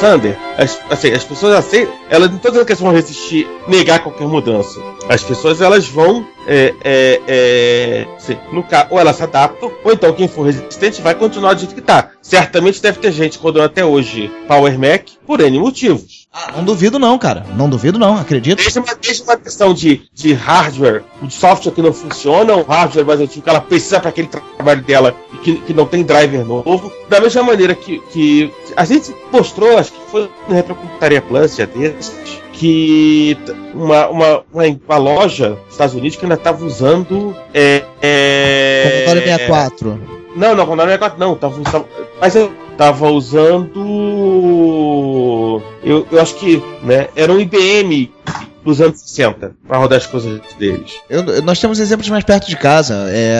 Sander, as, assim, as pessoas assim, elas não estão dizendo que elas vão resistir, negar qualquer mudança. As pessoas elas vão, é, é, é, assim, no ou elas se adaptam, ou então quem for resistente vai continuar do jeito que tá. Certamente deve ter gente rodando até hoje Power Mac por N motivos. Ah, não duvido não, cara. Não duvido não, acredito. Desde uma, desde uma questão de, de hardware, de software que não funciona, um hardware mais antigo que ela precisa para aquele trabalho dela e que, que não tem driver novo. Da mesma maneira que, que a gente mostrou, acho que foi no Retrocomputaria Plus, já desses, que uma, uma, uma, uma loja nos Estados Unidos que ainda estava usando. É, é, Commodore 64. Não, não, Commodore 64 não. Tava, tava, mas eu tava usando. Eu, eu acho que né, era um IBM dos anos 60 para rodar as coisas deles. Eu, nós temos exemplos mais perto de casa. É,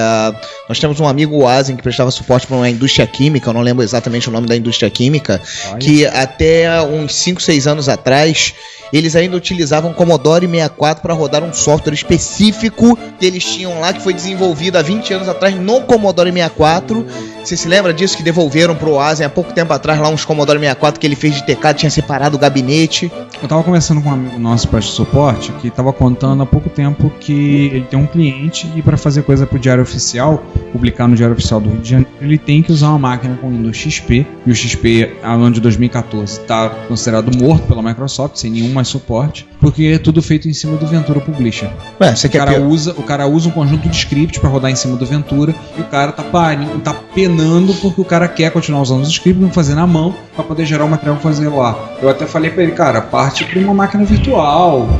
nós temos um amigo o Asen que prestava suporte para uma indústria química, eu não lembro exatamente o nome da indústria química, Olha. que até uns 5, 6 anos atrás eles ainda utilizavam Commodore 64 para rodar um software específico que eles tinham lá, que foi desenvolvido há 20 anos atrás no Commodore 64. Você se lembra disso que devolveram pro Asen há pouco tempo atrás lá uns Commodore 64 que ele fez de teclado, tinha separado o gabinete? Eu tava conversando com um amigo nosso para suporte que tava contando há pouco tempo que ele tem um cliente e para fazer coisa pro Diário Oficial, publicar no Diário Oficial do Rio de Janeiro, ele tem que usar uma máquina com Windows XP e o XP, no ano de 2014, está considerado morto pela Microsoft, sem nenhuma mais suporte, porque é tudo feito em cima do Ventura Publisher. Ué, você o, quer cara pior? usa, o cara usa um conjunto de scripts para rodar em cima do Ventura e o cara tá, parindo, tá penando porque o cara quer continuar usando os scripts, não fazer na mão, para poder gerar o material fazer lá. Eu até falei para ele, cara, parte para uma máquina virtual,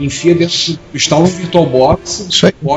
enfia dentro, instala um VirtualBox,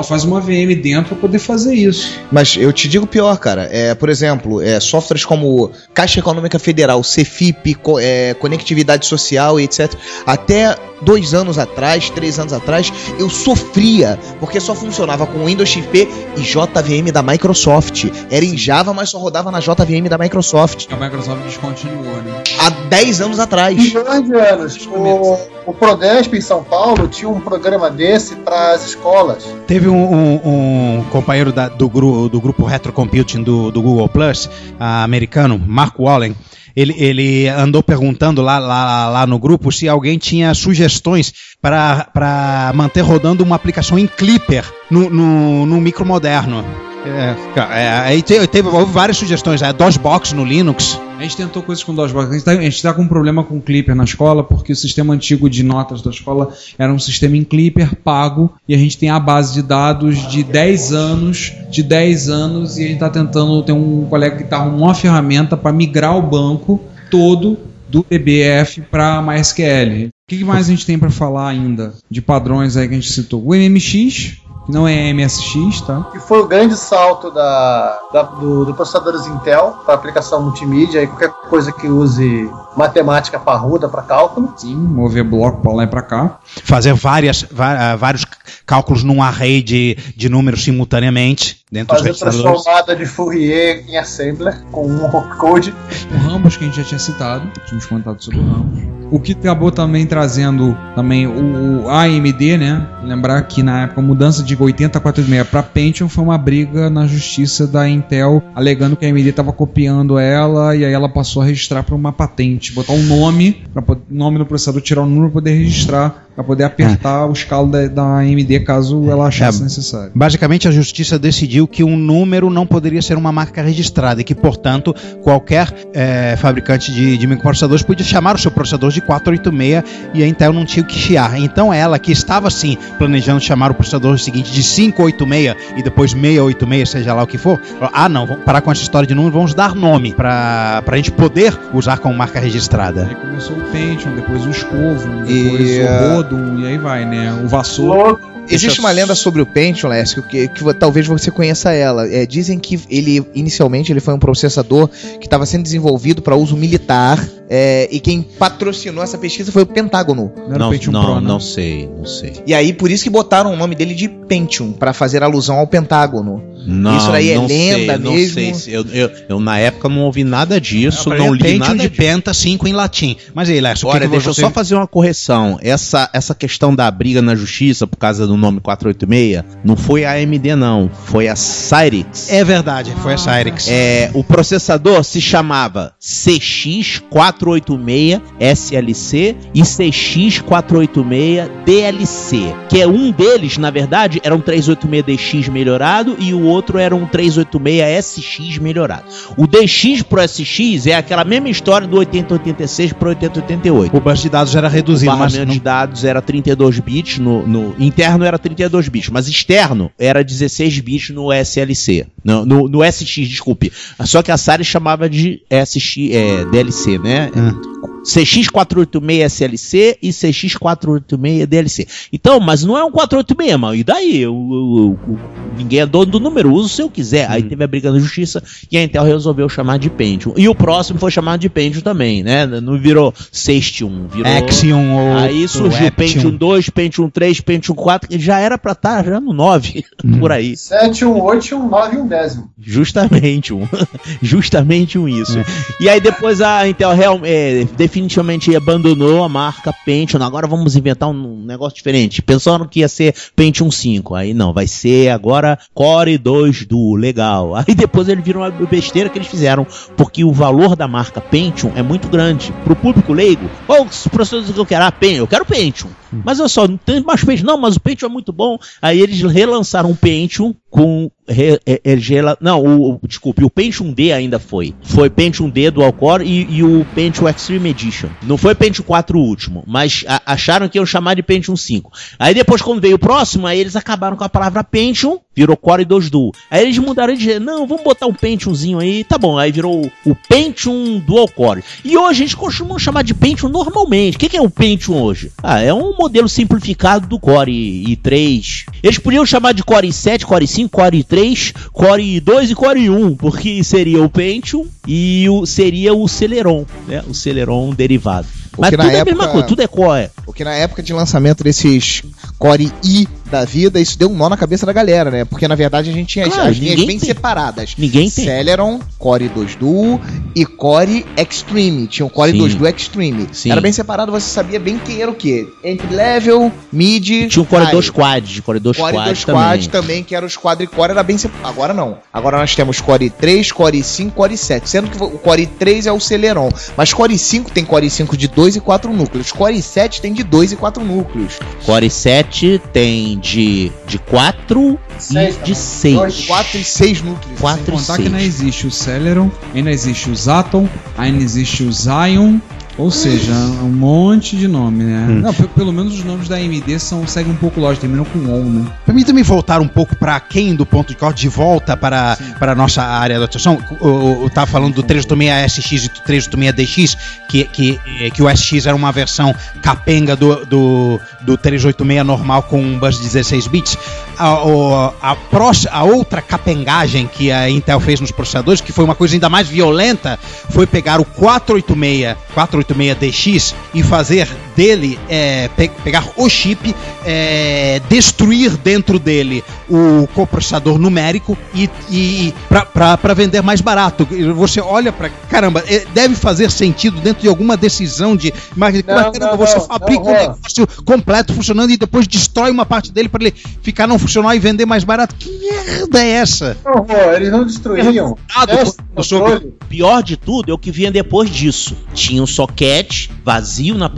faz uma VM dentro para poder fazer isso. Mas eu te digo pior, cara. É, por exemplo, é, softwares como Caixa Econômica Federal, Cefip, co é, Conectividade Social e etc. Até dois anos atrás, três anos atrás, eu sofria porque só funcionava com Windows XP e JVM da Microsoft. Era em Java, mas só rodava na JVM da Microsoft. A Microsoft descontinuou, né? Há 10 anos atrás. Milhões de anos. O, o Prodesp em São Paulo tinha um programa desse para as escolas. Teve um, um, um companheiro da, do, gru, do grupo Retrocomputing do, do Google Plus, americano, Mark Wallen. Ele, ele andou perguntando lá, lá, lá no grupo se alguém tinha sugestões para manter rodando uma aplicação em Clipper no, no, no micro moderno. É, é, teve, teve várias sugestões, a DOSBox no Linux. A gente tentou coisas com DOSBox. A gente, tá, gente tá com um problema com Clipper na escola, porque o sistema antigo de notas da escola era um sistema em Clipper pago, e a gente tem a base de dados de 10 anos, de 10 anos, e a gente tá tentando, tem um colega que tá arrumando uma ferramenta para migrar o banco todo do DBF para MySQL. O que, mais a gente tem para falar ainda de padrões aí que a gente citou? O MMX, não é MSX, tá? Que foi o grande salto da, da do, do processadores Intel para aplicação multimídia e qualquer coisa que use matemática parruda para cálculo. Sim, mover bloco para lá e para cá. Fazer várias, vários cálculos num array de, de números simultaneamente dentro Fazer dos transformada de Fourier em Assembler com um opcode. O Rambus que a gente já tinha citado, tínhamos comentado sobre o Rambus. O que acabou também trazendo também o, o AMD, né? Lembrar que na época a mudança de 80 a 486 para Pentium foi uma briga na justiça da Intel, alegando que a AMD estava copiando ela e aí ela passou a registrar para uma patente, botar um nome, para nome do processador, tirar o número para poder registrar, para poder apertar o escalo da, da AMD caso ela achasse É. necessário. Basicamente, a justiça decidiu que um número não poderia ser uma marca registrada e que, portanto, qualquer eh, fabricante de, de microprocessadores podia chamar o seu processador de 486 e a Intel não tinha o que chiar. Então, ela, que estava sim planejando chamar o processador seguinte de 586 e depois 686, seja lá o que for, falou, ah, não, vamos parar com essa história de número, vamos dar nome para a gente poder usar como marca registrada. Aí começou o Pentium, depois o Escovo, E, depois ah, o Rodum, e aí vai, né? O Vassoura. Existe uma lenda sobre o Pentium, Lécio, que, que vo- talvez você conheça ela. É, dizem que ele, inicialmente, ele foi um processador que estava sendo desenvolvido para uso militar é, e quem patrocinou essa pesquisa foi o Pentágono. Não era o Não, Pentium não, Pro, né? não sei, não sei. E aí, por isso que botaram o nome dele de Pentium, para fazer alusão ao Pentágono. Não, Isso daí é não lenda sei, Não mesmo? sei. se- Eu, eu, eu, na época não ouvi nada disso, não ele é li Pentium nada de disso. Penta 5 em latim. Mas aí, Lécio, o que Olha, que deixa eu você... só fazer uma correção. Essa, essa questão da briga na justiça por causa do nome 486 não foi a AMD, não. Foi a Cyrix. É verdade, foi a Cyrix. É, o processador se chamava CX486 SLC e CX486 DLC, que é um deles, na verdade, era um 386DX melhorado e o outro era um 386SX melhorado. O DX pro SX é aquela mesma história do 8086 pro 8088. O bus de dados era O reduzido, mas barramento não de dados era 32 bits no, no- interno era 32 bits, mas externo era 16 bits no SLC, no, no, no SX, desculpe. Só que a Sari chamava de SX, é, DLC, né? 嗯。CX486SLC e CX486DLC. Então, mas não é um 486, mano. E daí? Eu, eu, eu, ninguém é dono do número, uso se eu quiser. Aí hum. teve a briga na justiça e a Intel resolveu chamar de Pentium. E o próximo foi chamado de Pentium também, né? Não virou Sextium, virou. Axion ou. Aí surgiu ou Pentium 2, Pentium 3, Pentium 4, que já era pra estar já no 9, hum. por aí. 7, 1, 8, 1, 9 e 1 décimo. Justamente um. Justamente um isso. É. E aí depois a Intel real, é, definiu definitivamente abandonou a marca Pentium. Agora vamos inventar um negócio diferente. Pensaram que ia ser Pentium 5. Aí não, vai ser agora Core 2 Duo. Legal. Aí depois eles viram uma besteira que eles fizeram. Porque o valor da marca Pentium é muito grande. Pro público leigo, qual os processadores que eu quero? Ah, Pentium. Eu quero Pentium. Mas olha só, tem mais Pentium. Não, mas o Pentium é muito bom. Aí eles relançaram um Pentium com. Re, é, é, não, o, o- desculpe, o Pentium D ainda foi. Foi Pentium D Dual Core e, e o Pentium Extreme Edition. Não foi Pentium 4 o último, mas a- acharam que iam chamar de Pentium 5. Aí depois, quando veio o próximo, aí eles acabaram com a palavra Pentium, virou Core 2 Duo. Aí eles mudaram de. Não, vamos botar um Pentiumzinho aí, tá bom. Aí virou o, Pentium Dual Core. E hoje a gente costuma chamar de Pentium normalmente. O que, que é o Pentium hoje? Ah, é um modelo simplificado do Core i3. Eles podiam chamar de Core i7, Core i5, Core i3, Core i2 e Core i1, porque seria o Pentium e o, seria o Celeron, né? O Celeron derivado. Mas Porque tudo na é a mesma época- coisa, tudo é Core. Porque na época de lançamento desses Core i da vida, isso deu um nó na cabeça da galera, né? Porque na verdade a gente tinha as- Claro, as linhas bem tem. separadas. Ninguém tem. Celeron, Core 2 Duo e Core Extreme. Tinha o Core Sim. 2 Duo Extreme. Sim. Era bem separado, você sabia bem que era o quê? Entry level, mid. Tinha um Core high. 2 Quad, Core 2 Core Quad 2 também. Quad também, que era os quadricore, era bem separado. Agora não. Agora nós temos Core 3, Core 5, Core 7. Sendo que o Core 3 é o Celeron. Mas Core 5 tem Core 5 de 2 e 4 núcleos. Core 7 tem de 2 e 4 núcleos. Core 7 tem de, de 4 Seis, e tá de bom. 6. Dois, 4 e 6 núcleos. Quatro Sem e contar que ainda seis. existe o Celeron, ainda existe o Zaton, ainda existe o Zion, ou seja, um monte de nome, né? Hum. Não, pe- pelo menos os nomes da AMD são, seguem um pouco lógico, terminam com ON, né? Permita-me voltar um pouco para quem do ponto de corte, de volta para, para a nossa área de atuação. Eu estava falando do 386SX e do 386DX, que, que, que o SX era uma versão capenga do, do, do 386 normal com um bus de 16 bits. A, a, a outra capengagem que a Intel fez nos processadores, que foi uma coisa ainda mais violenta, foi pegar o 486, 486DX e fazer dele é pe- pegar o chip, é, destruir dentro dele o coprocessador numérico e, e para vender mais barato. Você olha para caramba, é, deve fazer sentido dentro de alguma decisão de mas, Não, mas, caramba, não, você não, fabrica não, um Juan. negócio completo funcionando e depois destrói uma parte dele para ele ficar não funcionar e vender mais barato. Que merda é essa? Não, pô, eles não destruíam. Sobre- controle. Pior de tudo é o que vinha depois disso. Tinha um soquete vazio na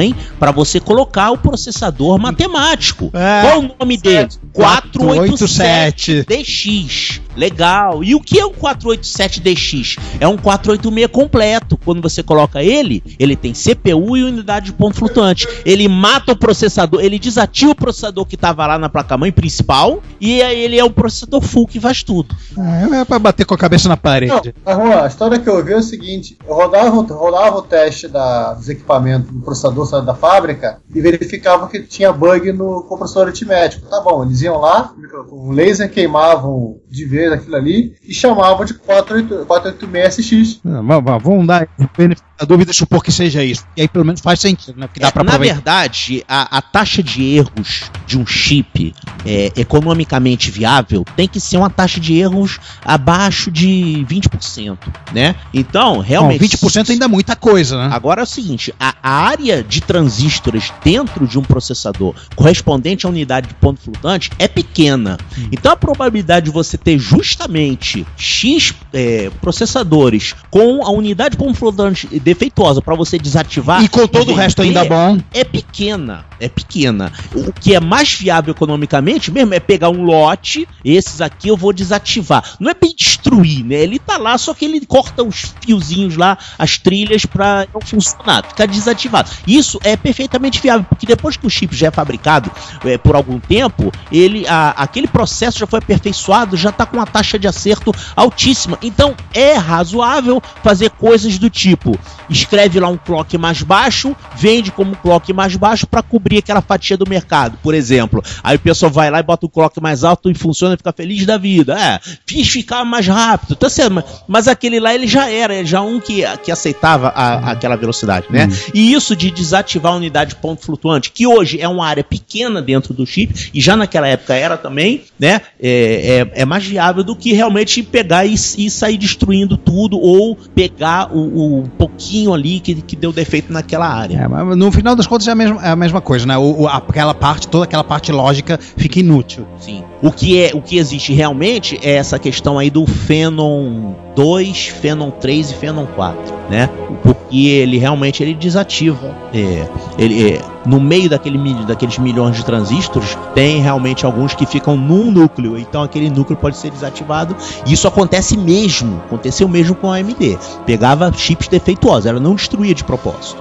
placa-mãe para você colocar o processador matemático. É. Qual o nome dele? 487. 487DX. Legal. E o que é um 487DX? É um 486 completo. Quando você coloca ele, ele tem CPU e unidade de ponto flutuante. Ele mata o processador, ele desativa o processador que estava lá na placa-mãe principal e aí ele é um processador full que faz tudo. É, é pra bater com a cabeça na Não, parede. Juan, a história que eu vi é o seguinte: eu rodava, rodava o teste da, dos equipamentos do processador saindo da fábrica e verificava que tinha bug no compressor aritmético. Tá bom, eles iam lá, com o laser queimavam de vez aquilo ali e chamavam de 48 486X. Ah, va- va- Vamos dar benefício da dúvida, supor que seja isso. E aí pelo menos faz sentido, né? Porque dá É, pra na verdade, a, a taxa de erros de um chip é, economicamente viável tem que ser uma taxa de erros abaixo de 20%, né? Então, Bom, realmente... 20% ainda é muita coisa, né? Agora é o seguinte, a, a área de transistores dentro de um processador correspondente à unidade de ponto flutuante é pequena. Então a probabilidade de você ter justamente X é, processadores com a unidade de ponto flutuante defeituosa para você desativar E com todo o resto ainda bom. é pequena, é pequena. O que é mais viável economicamente mesmo é pegar um lote, esses aqui eu vou desativar. Não é bem destruir, né? Ele tá lá, só que ele corta os fiozinhos lá, as trilhas pra não funcionar, ficar desativado. Isso é perfeitamente viável, porque depois que o chip já é fabricado é, por algum tempo, ele a- aquele processo já foi aperfeiçoado, já tá com uma taxa de acerto altíssima. Então é razoável fazer coisas do tipo escreve lá um clock mais baixo, vende como clock mais baixo para cobrir aquela fatia do mercado, por exemplo. Aí o pessoal vai lá e bota o clock mais alto e funciona e fica feliz da vida. É, fiz ficar mais rápido, tá certo, mas, mas aquele lá ele já era, ele já um que, que aceitava a- aquela velocidade, né? E isso de desativar a unidade de ponto flutuante, que hoje é uma área pequena dentro do chip, e já naquela época era também, né? É, é, é mais viável do que realmente pegar e, e sair destruindo tudo, ou pegar o, o pouquinho ali que, que deu defeito naquela área. É, mas no final das contas é a mesma, é a mesma coisa, né? O, o- aquela parte, toda aquela parte lógica fica inútil. Sim. O que é, o que existe realmente é essa questão aí do Phenom 2, Phenom 3 e Phenom 4, né? Porque ele realmente ele desativa. É, ele é, no meio daquele, daqueles milhões de transistores tem realmente alguns que ficam num núcleo, então aquele núcleo pode ser desativado. E isso acontece mesmo, aconteceu mesmo com a AMD. Pegava chips defeituosos, ela não destruía de propósito.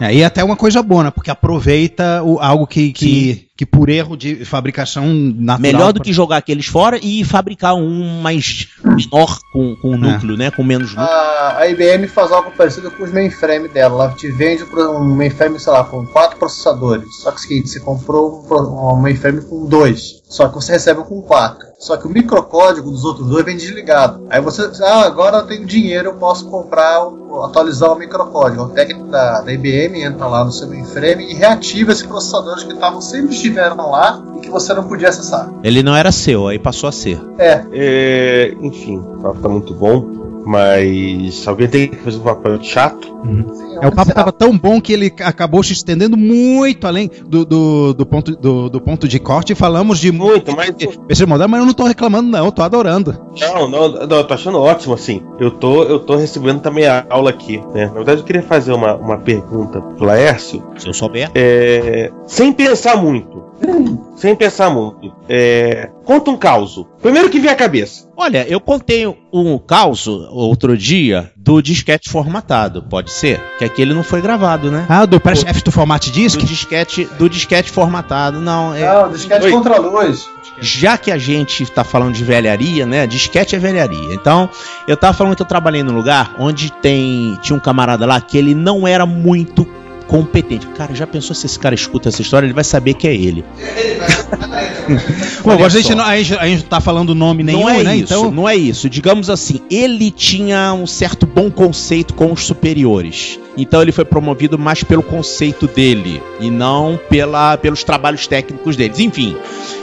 É, e até uma coisa boa, né? Porque aproveita o- algo que, que, que por erro de fabricação natural. Melhor do que jogar aqueles fora e fabricar um mais menor com, com núcleo, né? Com menos núcleo. A, a IBM faz algo parecido com os mainframe dela. Ela te vende um mainframe, sei lá, com quatro processadores. Só que é o seguinte, você comprou um, pro- um mainframe com dois. Só que você recebe um com quatro. Só que o microcódigo dos outros dois vem desligado. Aí você diz, ah, agora eu tenho dinheiro, eu posso comprar, atualizar o microcódigo. O técnico da, da IBM entra lá no seu mainframe e reativa esses processadores que estavam sempre estiveram lá que você não podia acessar. Ele não era seu, aí passou a ser. É, É, enfim, o papo tá muito bom, mas alguém tem que fazer um papel chato. sim, É, o papo tava tão bom que ele acabou se estendendo muito além do, do, do ponto, do, do ponto de corte. Falamos de Muito, mas. mas eu não tô reclamando, não, eu tô adorando. Não, não, não, eu tô achando ótimo, assim. Eu tô, eu tô recebendo também a aula aqui, né? Na verdade, eu queria fazer uma, uma pergunta pro Laércio, Se eu souber. é, sem pensar muito. Sem pensar muito. É, conta um caos. Primeiro que vem à cabeça. Olha, eu contei um caos outro dia do disquete formatado, pode ser? Que aquele não foi gravado, né? Ah, do F do Format Do Disk? disquete, do disquete formatado, não. É, Não, disquete Oi. contra a luz. já que a gente tá falando de velharia, né? Disquete é velharia. Então, eu tava falando que eu trabalhei num lugar onde tem tinha um camarada lá que ele não era muito competente. Cara, já pensou se esse cara escuta essa história, ele vai saber que é ele. Bom, a gente, não, a, gente, a gente não tá falando nome nenhum, não é né? isso, Então, não é isso. Digamos assim, ele tinha um certo bom conceito com os superiores. Então ele foi promovido mais pelo conceito dele e não pela, pelos trabalhos técnicos deles. Enfim,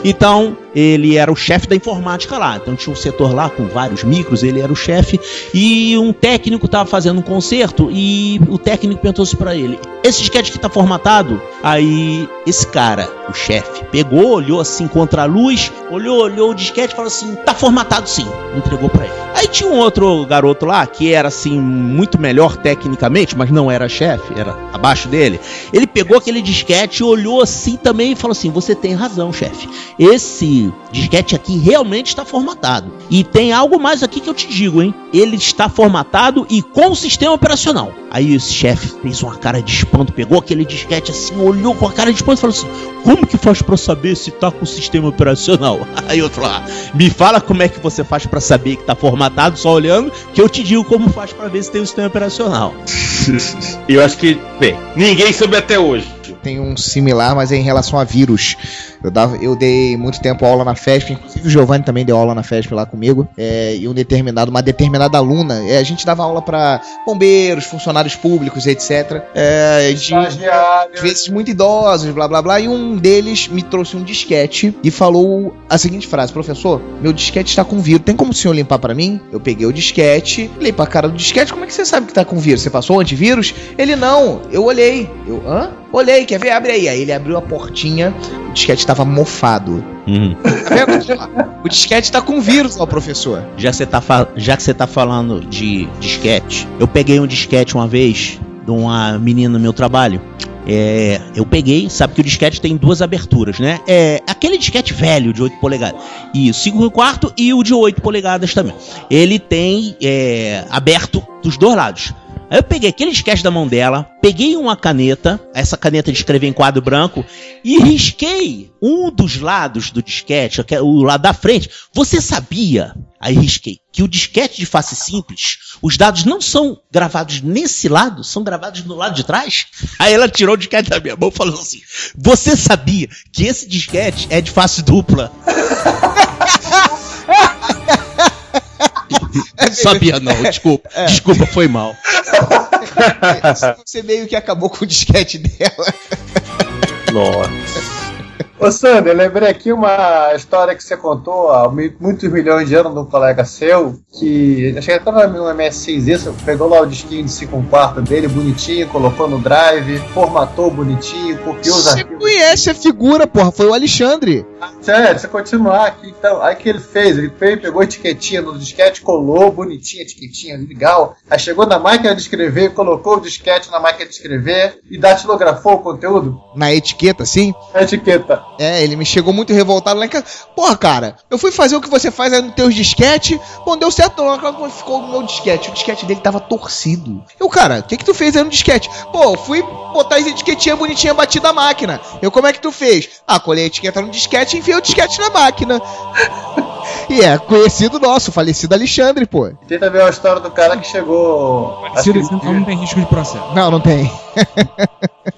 então ele era o chefe da informática lá. Então tinha um setor lá com vários micros, ele era o chefe e um técnico estava fazendo um concerto e o técnico perguntou-se para ele: "Esse disquete que tá formatado?" Aí esse cara, o chefe, pegou, olhou assim contra a luz, olhou, olhou o disquete e falou assim: "Tá formatado sim." Entregou para ele. Aí tinha um outro garoto lá que era assim muito melhor tecnicamente, mas não era chefe, era abaixo dele. Ele pegou aquele disquete, olhou assim também e falou assim: "Você tem razão, chefe. Esse disquete aqui realmente está formatado. E tem algo mais aqui que eu te digo, hein? Ele está formatado e com o sistema operacional." Aí esse chefe fez uma cara de espanto, pegou aquele disquete assim, olhou com a cara de espanto e falou assim: "Como que faz pra saber se tá com o sistema operacional?" Aí outro lá: "Me fala como é que você faz pra saber que tá formatado só olhando, que eu te digo como faz pra ver se tem o sistema operacional." E eu acho que, bem, ninguém soube até hoje. Tem um similar, mas é em relação a vírus. Eu, dava, eu dei muito tempo aula na FESP, inclusive o Giovanni também deu aula na FESP lá comigo. É, e um determinado, uma determinada aluna, é, a gente dava aula para bombeiros, funcionários públicos, etc. É, de, às vezes muito idosos, blá blá blá. E um deles me trouxe um disquete e falou a seguinte frase: Professor, meu disquete está com vírus. Tem como o senhor limpar para mim? Eu peguei o disquete, olhei pra cara do disquete. Como é que você sabe que tá com vírus? Você passou antivírus? Ele não. Eu olhei. Eu, hã? Olhei, quer ver? Abre aí. Aí ele abriu a portinha, disquete estava mofado. Tá vendo? o disquete tá com vírus, ó, professor. Já que você tá, já que você tá falando de disquete, eu peguei um disquete uma vez de uma menina no meu trabalho. É, eu peguei, sabe que o disquete tem duas aberturas, né? É aquele disquete velho de 8 polegadas. E 5 e quarto e o de 8 polegadas também. Ele tem é, aberto dos dois lados. Aí eu peguei aquele disquete da mão dela, peguei uma caneta, essa caneta de escrever em quadro branco, e risquei um dos lados do disquete, que é o lado da frente. Você sabia, aí risquei, que o disquete de face simples, os dados não são gravados nesse lado, são gravados no lado de trás? Aí ela tirou o disquete da minha mão e falou assim: Você sabia que esse disquete é de face dupla? Sabia não, desculpa. Desculpa, foi mal. Você meio que acabou com o disquete dela. Nossa. Ô Sander, eu lembrei aqui uma história que você contou há muitos milhões de anos de um colega seu, que acho que até no MS6 isso, pegou lá o disquinho de 5 quarto dele, bonitinho, colocou no drive, formatou bonitinho, copiou os Você arquivos. conhece a figura, porra. Foi o Alexandre. Sério, você continuar aqui, então, aí que ele fez, ele pegou a etiquetinha no disquete, colou, bonitinha, etiquetinha, legal. Aí chegou na máquina de escrever, colocou o disquete na máquina de escrever e datilografou o conteúdo, Na etiqueta, assim. a etiqueta. É, ele me chegou muito revoltado lá em casa. Porra, cara, eu fui fazer o que você faz aí no teu disquete. Bom, deu certo, não. Como ficou no meu disquete? O disquete dele tava torcido. Eu, cara, o que que tu fez aí no disquete? Pô, fui botar as etiquetinhas bonitinhas batidas na máquina. Eu, como é que tu fez? Ah, colhei a etiqueta no disquete e enfiei o disquete na máquina. e é conhecido nosso, falecido Alexandre, pô. Tem também a história do cara que chegou. que- ele então não tem risco de processo. Não, não tem.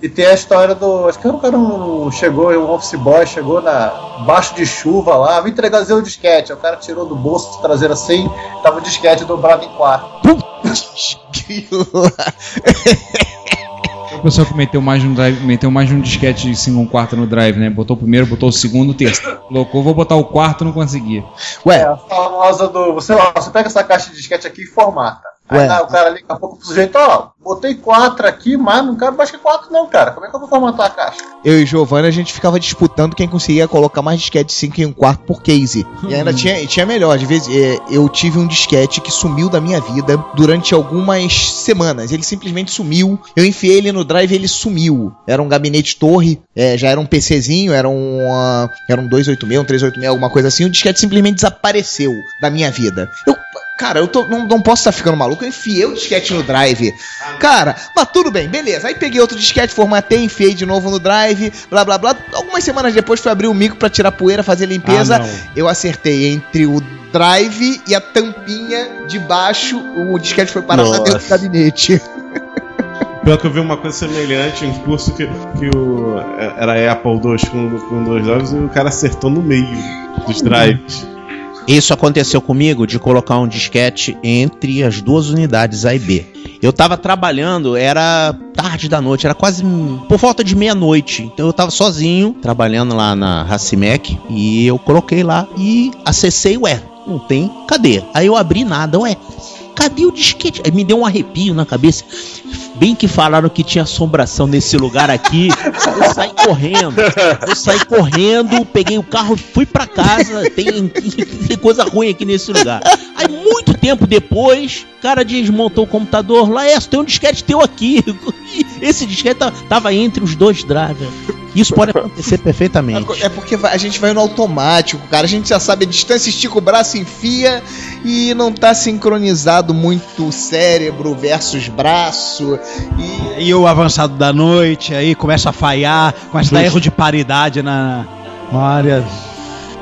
E tem a história do. Acho que o cara um- chegou, um office boy chegou na baixo de chuva lá, vim entregar o disquete. O cara tirou do bolso traseiro assim, tava o disquete dobrado em quatro. O pessoal que meteu mais de um drive, meteu mais de um disquete de 5 quarto no drive, né? Botou o primeiro, botou o segundo, o terceiro. Colocou, vou botar o quarto, não conseguia. É, Ué, a famosa do. Você, você pega essa caixa de disquete aqui e formata. Aí tá, o cara liga a pouco pro sujeito, ó, botei quatro aqui, mas não cabe mais que quatro, não, cara. Como é que eu vou formatar a caixa? eu e Giovanni a gente ficava disputando quem conseguia colocar mais disquete de 5 em um quarto por case. E ainda tinha, e tinha melhor, de vez é, eu tive um disquete que sumiu da minha vida durante algumas semanas. Ele simplesmente sumiu. Eu enfiei ele no drive e ele sumiu. Era um gabinete torre, é, já era um PCzinho, era um, ah, era um 286, um 386, alguma coisa assim. O disquete simplesmente desapareceu da minha vida. Eu Cara, eu tô- não, não posso estar ficando maluco. Eu enfiei o disquete no drive. Cara, mas tudo bem, beleza. Aí peguei outro disquete, formatei, enfiei de novo no drive, blá blá blá. Algumas semanas depois fui abrir o micro pra tirar poeira, fazer limpeza. Ah, eu acertei entre o drive e a tampinha de baixo. O disquete foi parar lá Nossa. dentro do gabinete. Pior que eu vi uma coisa semelhante, um curso que, que o, era Apple II com, com dois drives e o cara acertou no meio dos drives. Isso aconteceu comigo de colocar um disquete entre as duas unidades A e B. Eu tava trabalhando, era tarde da noite, era quase por volta de meia-noite. Então eu tava sozinho, trabalhando lá na Racimec, e eu coloquei lá e acessei, ué, não tem, cadê? Aí eu abri nada, ué, cadê o disquete? Aí me deu um arrepio na cabeça. Bem que falaram que tinha assombração nesse lugar aqui. Eu saí correndo. Eu saí correndo, peguei o carro, fui pra casa. Tem, tem coisa ruim aqui nesse lugar. Aí, muito tempo depois, o cara desmontou o computador. Lá, é, tem um disquete teu aqui. Esse disquete tá- tava entre os dois drivers. Isso pode acontecer perfeitamente. É porque a gente vai no automático, cara. A gente já sabe a distância, estica o braço, enfia e não tá sincronizado muito cérebro versus braço. E E o avançado da noite, aí começa a falhar, começa a dar erro de paridade na, na área.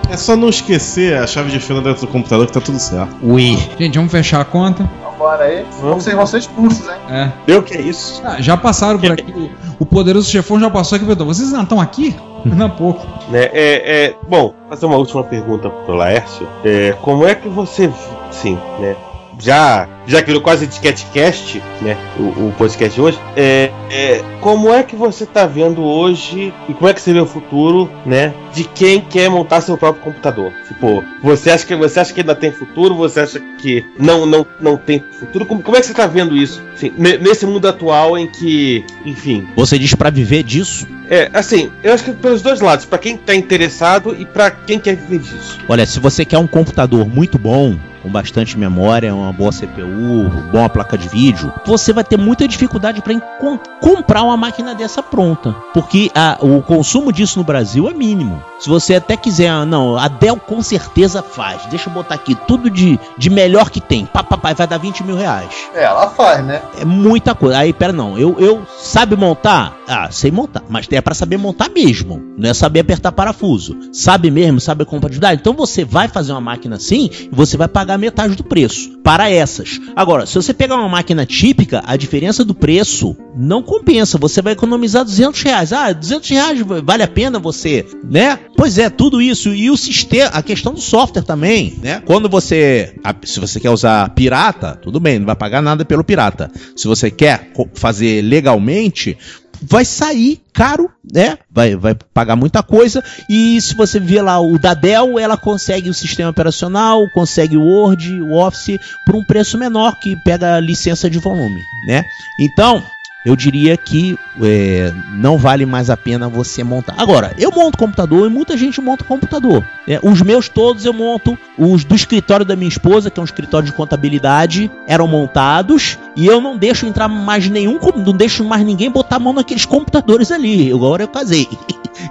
É só não esquecer a chave de fenda dentro do computador que tá tudo certo. Ui. Gente, vamos fechar a conta. Vambora aí. Vocês vão ser expulsos, hein? É. Deu que é isso? Ah, já passaram por aqui. O, poderoso chefão já passou aqui e perguntou: vocês não estão aqui? Não, pouco. Né, é, é, bom, fazer uma última pergunta pro Laércio. É, como é que você, sim, né? Já, já criou quase disquete cast, né? O, o podcast de hoje. É, é, como é que você tá vendo hoje e como é que você vê o futuro, né? De quem quer montar seu próprio computador? Tipo, você acha que você acha que ainda tem futuro? Você acha que não não, não tem futuro? Como, como é que você tá vendo isso? Assim, ne- nesse mundo atual em que, enfim, Você diz pra viver disso? é, assim, eu acho que pelos dois lados, pra quem tá interessado e pra quem quer viver disso. Olha, se você quer um computador muito bom, com bastante memória, uma boa CPU, boa placa de vídeo, você vai ter muita dificuldade para comprar uma máquina dessa pronta, porque a- o consumo disso no Brasil é mínimo. Se você até quiser, ah, não, a Dell com certeza faz. Deixa eu botar aqui tudo de, de melhor que tem. Pá, vai dar 20 mil reais. É, ela faz, né? É muita coisa. Aí, pera, não. Eu, eu sabe montar? Ah, sei montar. Mas é pra saber montar mesmo. Não é saber apertar parafuso. Sabe mesmo, sabe a compatibilidade. Então você vai fazer uma máquina assim e você vai pagar metade do preço. Para essas. Agora, se você pegar uma máquina típica, a diferença do preço não compensa. Você vai economizar 200 reais. Ah, 200 reais vale a pena você, né? Pois é, tudo isso. E o sistema, a questão do software também, né? Quando você, se você quer usar pirata, tudo bem, não vai pagar nada pelo pirata. Se você quer fazer legalmente, vai sair caro, né? Vai, vai pagar muita coisa. E se você vê lá o da Dell, ela consegue o sistema operacional, consegue o Word, o Office, por um preço menor que pega licença de volume, né? Então, eu diria que é, não vale mais a pena você montar. Agora, eu monto computador e muita gente monta computador. né? os meus todos eu monto. Os do escritório da minha esposa, que é um escritório de contabilidade, eram montados. E eu não deixo entrar mais nenhum, não deixo mais ninguém botar a mão naqueles computadores ali. Agora eu casei.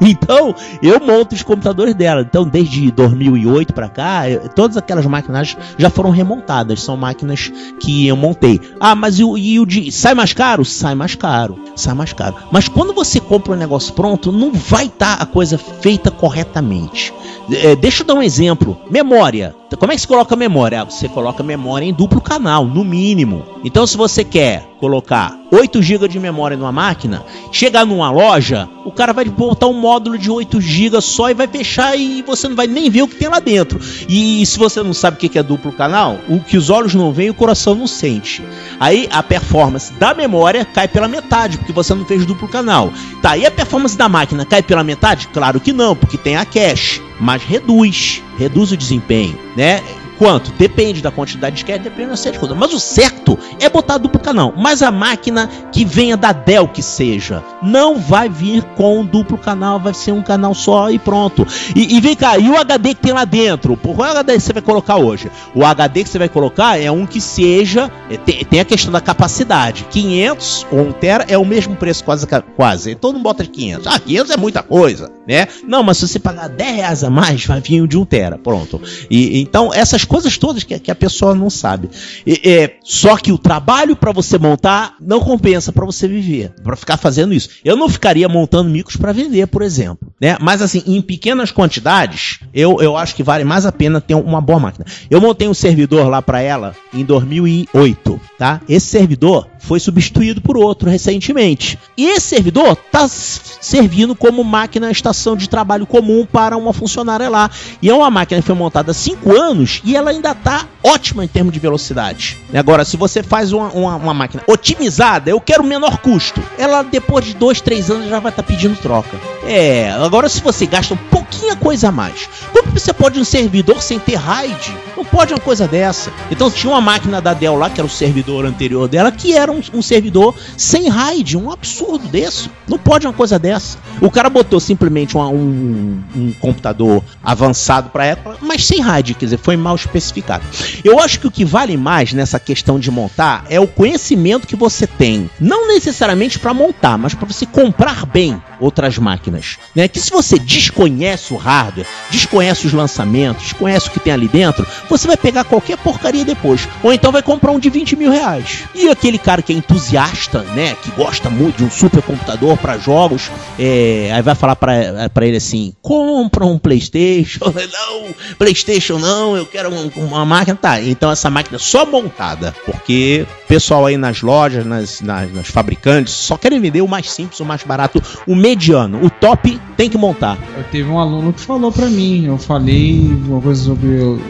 Então, eu monto os computadores dela. Então, desde 2008 pra cá, eu- todas aquelas máquinas já foram remontadas. São máquinas que eu montei. Ah, mas e o, e o de. Sai mais caro? Sai mais caro. Sai mais Mas quando você compra um negócio pronto, não vai estar a coisa feita corretamente. É, deixa eu dar um exemplo. Memória. Como é que se coloca memória? Ah, você coloca memória em duplo canal, no mínimo. Então, se você quer colocar 8 GB de memória numa máquina, chegar numa loja, o cara vai botar um módulo de 8 GB só e vai fechar e você não vai nem ver o que tem lá dentro. E, se você não sabe o que é duplo canal, o que os olhos não veem, o coração não sente. Aí a performance da memória cai pela metade, porque você não fez duplo canal. Tá, e a performance da máquina cai pela metade? Claro que não, porque tem a cache, mas reduz, reduz o desempenho, né? Quanto? Depende da quantidade de disquete, depende da série de coisas. Mas o certo é botar duplo canal. Mas a máquina que venha da Dell que seja, não vai vir com duplo canal, vai ser um canal só e pronto. E, e vem cá, e o HD que tem lá dentro? Qual HD você vai colocar hoje? O HD que você vai colocar é um que seja. é, Tem, tem a questão da capacidade. 500 ou 1 tera é o mesmo preço, quase. quase. Todo mundo bota de 500. Ah, 500 é muita coisa, né? Não, mas se você pagar 10 reais a mais, vai vir o de 1 tera. Pronto. E, então, essas coisas todas que, que a pessoa não sabe. E- é, só que o trabalho para você montar não compensa para você viver, para ficar fazendo isso. Eu não ficaria montando micros para vender, por exemplo. né? Mas assim, em pequenas quantidades, eu, eu acho que vale mais a pena ter uma boa máquina. Eu montei um servidor lá pra ela em 2008, tá? Esse servidor foi substituído por outro recentemente. E esse servidor tá servindo como máquina de trabalho comum para uma funcionária lá. E é uma máquina que foi montada há 5 anos e ela ainda tá ótima em termos de velocidade. Agora, se você faz uma, uma, uma máquina otimizada, eu quero menor custo. Ela depois de 2, 3 anos já vai estar pedindo troca. É, agora se você gasta um pouquinho coisa a mais, como você pode um servidor sem ter RAID? Não pode uma coisa dessa. Então tinha uma máquina da Dell lá, que era o servidor anterior dela, que era um, um servidor sem RAID, um absurdo desse. Não pode uma coisa dessa. O cara botou simplesmente uma- um, um computador avançado para época, mas sem RAID, quer dizer, foi mal especificado. Eu acho que o que vale mais nessa questão de montar é o conhecimento que você tem, não necessariamente para montar, mas para você comprar bem outras máquinas, né? Que se você desconhece o hardware, desconhece os lançamentos, desconhece o que tem ali dentro, você vai pegar qualquer porcaria depois, ou então vai comprar um de 20 mil reais. E aquele cara que é entusiasta, né? Que gosta muito de um supercomputador para jogos, é, aí vai falar para ele assim: compra um PlayStation, não, PlayStation não, eu quero um- uma máquina, tá? Então essa máquina é só montada, porque o pessoal aí nas lojas, nas, nas, nas fabricantes, só querem vender o mais simples, o mais barato, o mediano, o top tem que montar. Eu teve um aluno que falou pra mim, eu falei uma coisa sobre. eu-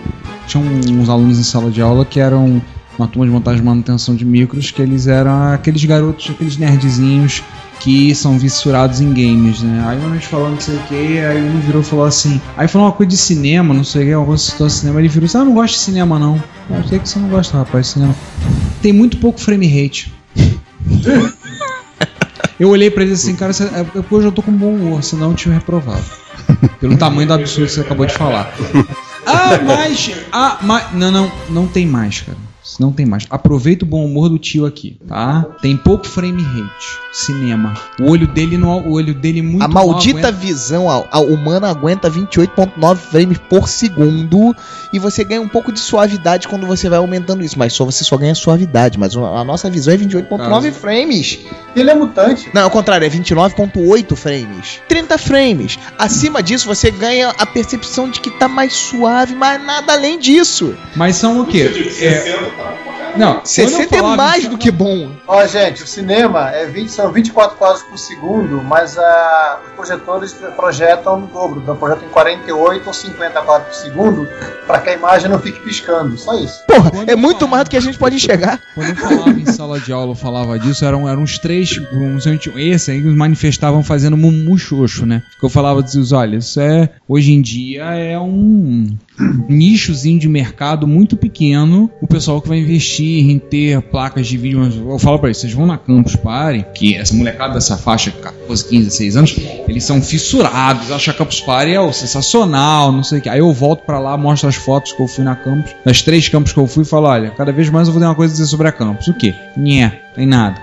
tinha uns alunos em sala de aula que eram uma turma de montagem e manutenção de micros, que eles eram aqueles garotos, aqueles nerdzinhos que são vissurados em games, né? Aí uma vez falando não sei o que, aí um virou e falou assim. Aí falou uma coisa de cinema, não sei o que, alguma coisa citou cinema, ele virou assim: Ah, não gosto de cinema não. Eu sei que você não gosta, rapaz, de cinema. Tem muito pouco frame rate. Eu olhei pra ele assim, cara, você- é porque hoje eu tô com bom humor, senão eu te reprovava. Pelo tamanho do absurdo que você acabou de falar. Ah, mas. Ah, mas. Não, não, não tem mais, cara. Não tem mais. Aproveita o bom humor do tio aqui, tá? Tem pouco frame rate. Cinema. O olho dele não. O olho dele muito a mal maldita aguenta- visão a, a humana aguenta 28.9 frames por segundo e você ganha um pouco de suavidade quando você vai aumentando isso, mas só você só ganha suavidade, mas a nossa visão é 28.9 Caso- frames. Ele é mutante. Não, ao contrário, é 29.8 frames. 30 frames. Acima disso você ganha a percepção de que tá mais suave, mas nada além disso. Mas são o quê? É... Oh, my God. Não, 60 é mais do que bom. Ó, gente, o cinema é 20, são 24 quadros por segundo, mas ah, os projetores projetam no dobro. Então projetam em 48 ou 50 quadros por segundo para que a imagem não fique piscando. Só isso. Porra, Quando é muito falava- mais do que a gente pode enxergar. Quando eu falava em sala de aula, eu falava disso, eram, eram uns três, uns, esse aí manifestavam fazendo mumuxoxo, né? Que eu falava disso, olha, isso é, hoje em dia é um nichozinho de mercado muito pequeno, o pessoal que vai investir em ter placas de vídeo, eu falo pra eles, vocês vão na Campus Party, que essa molecada dessa faixa, 14, 15, 16 anos, eles são fissurados, acham que a Campus Party é o sensacional, não sei o que. Aí eu volto pra lá, mostro as fotos que eu fui na Campus, das três campos que eu fui, e falo, olha, cada vez mais eu vou ter uma coisa a dizer sobre a Campus. O quê? Nhé, tem nada.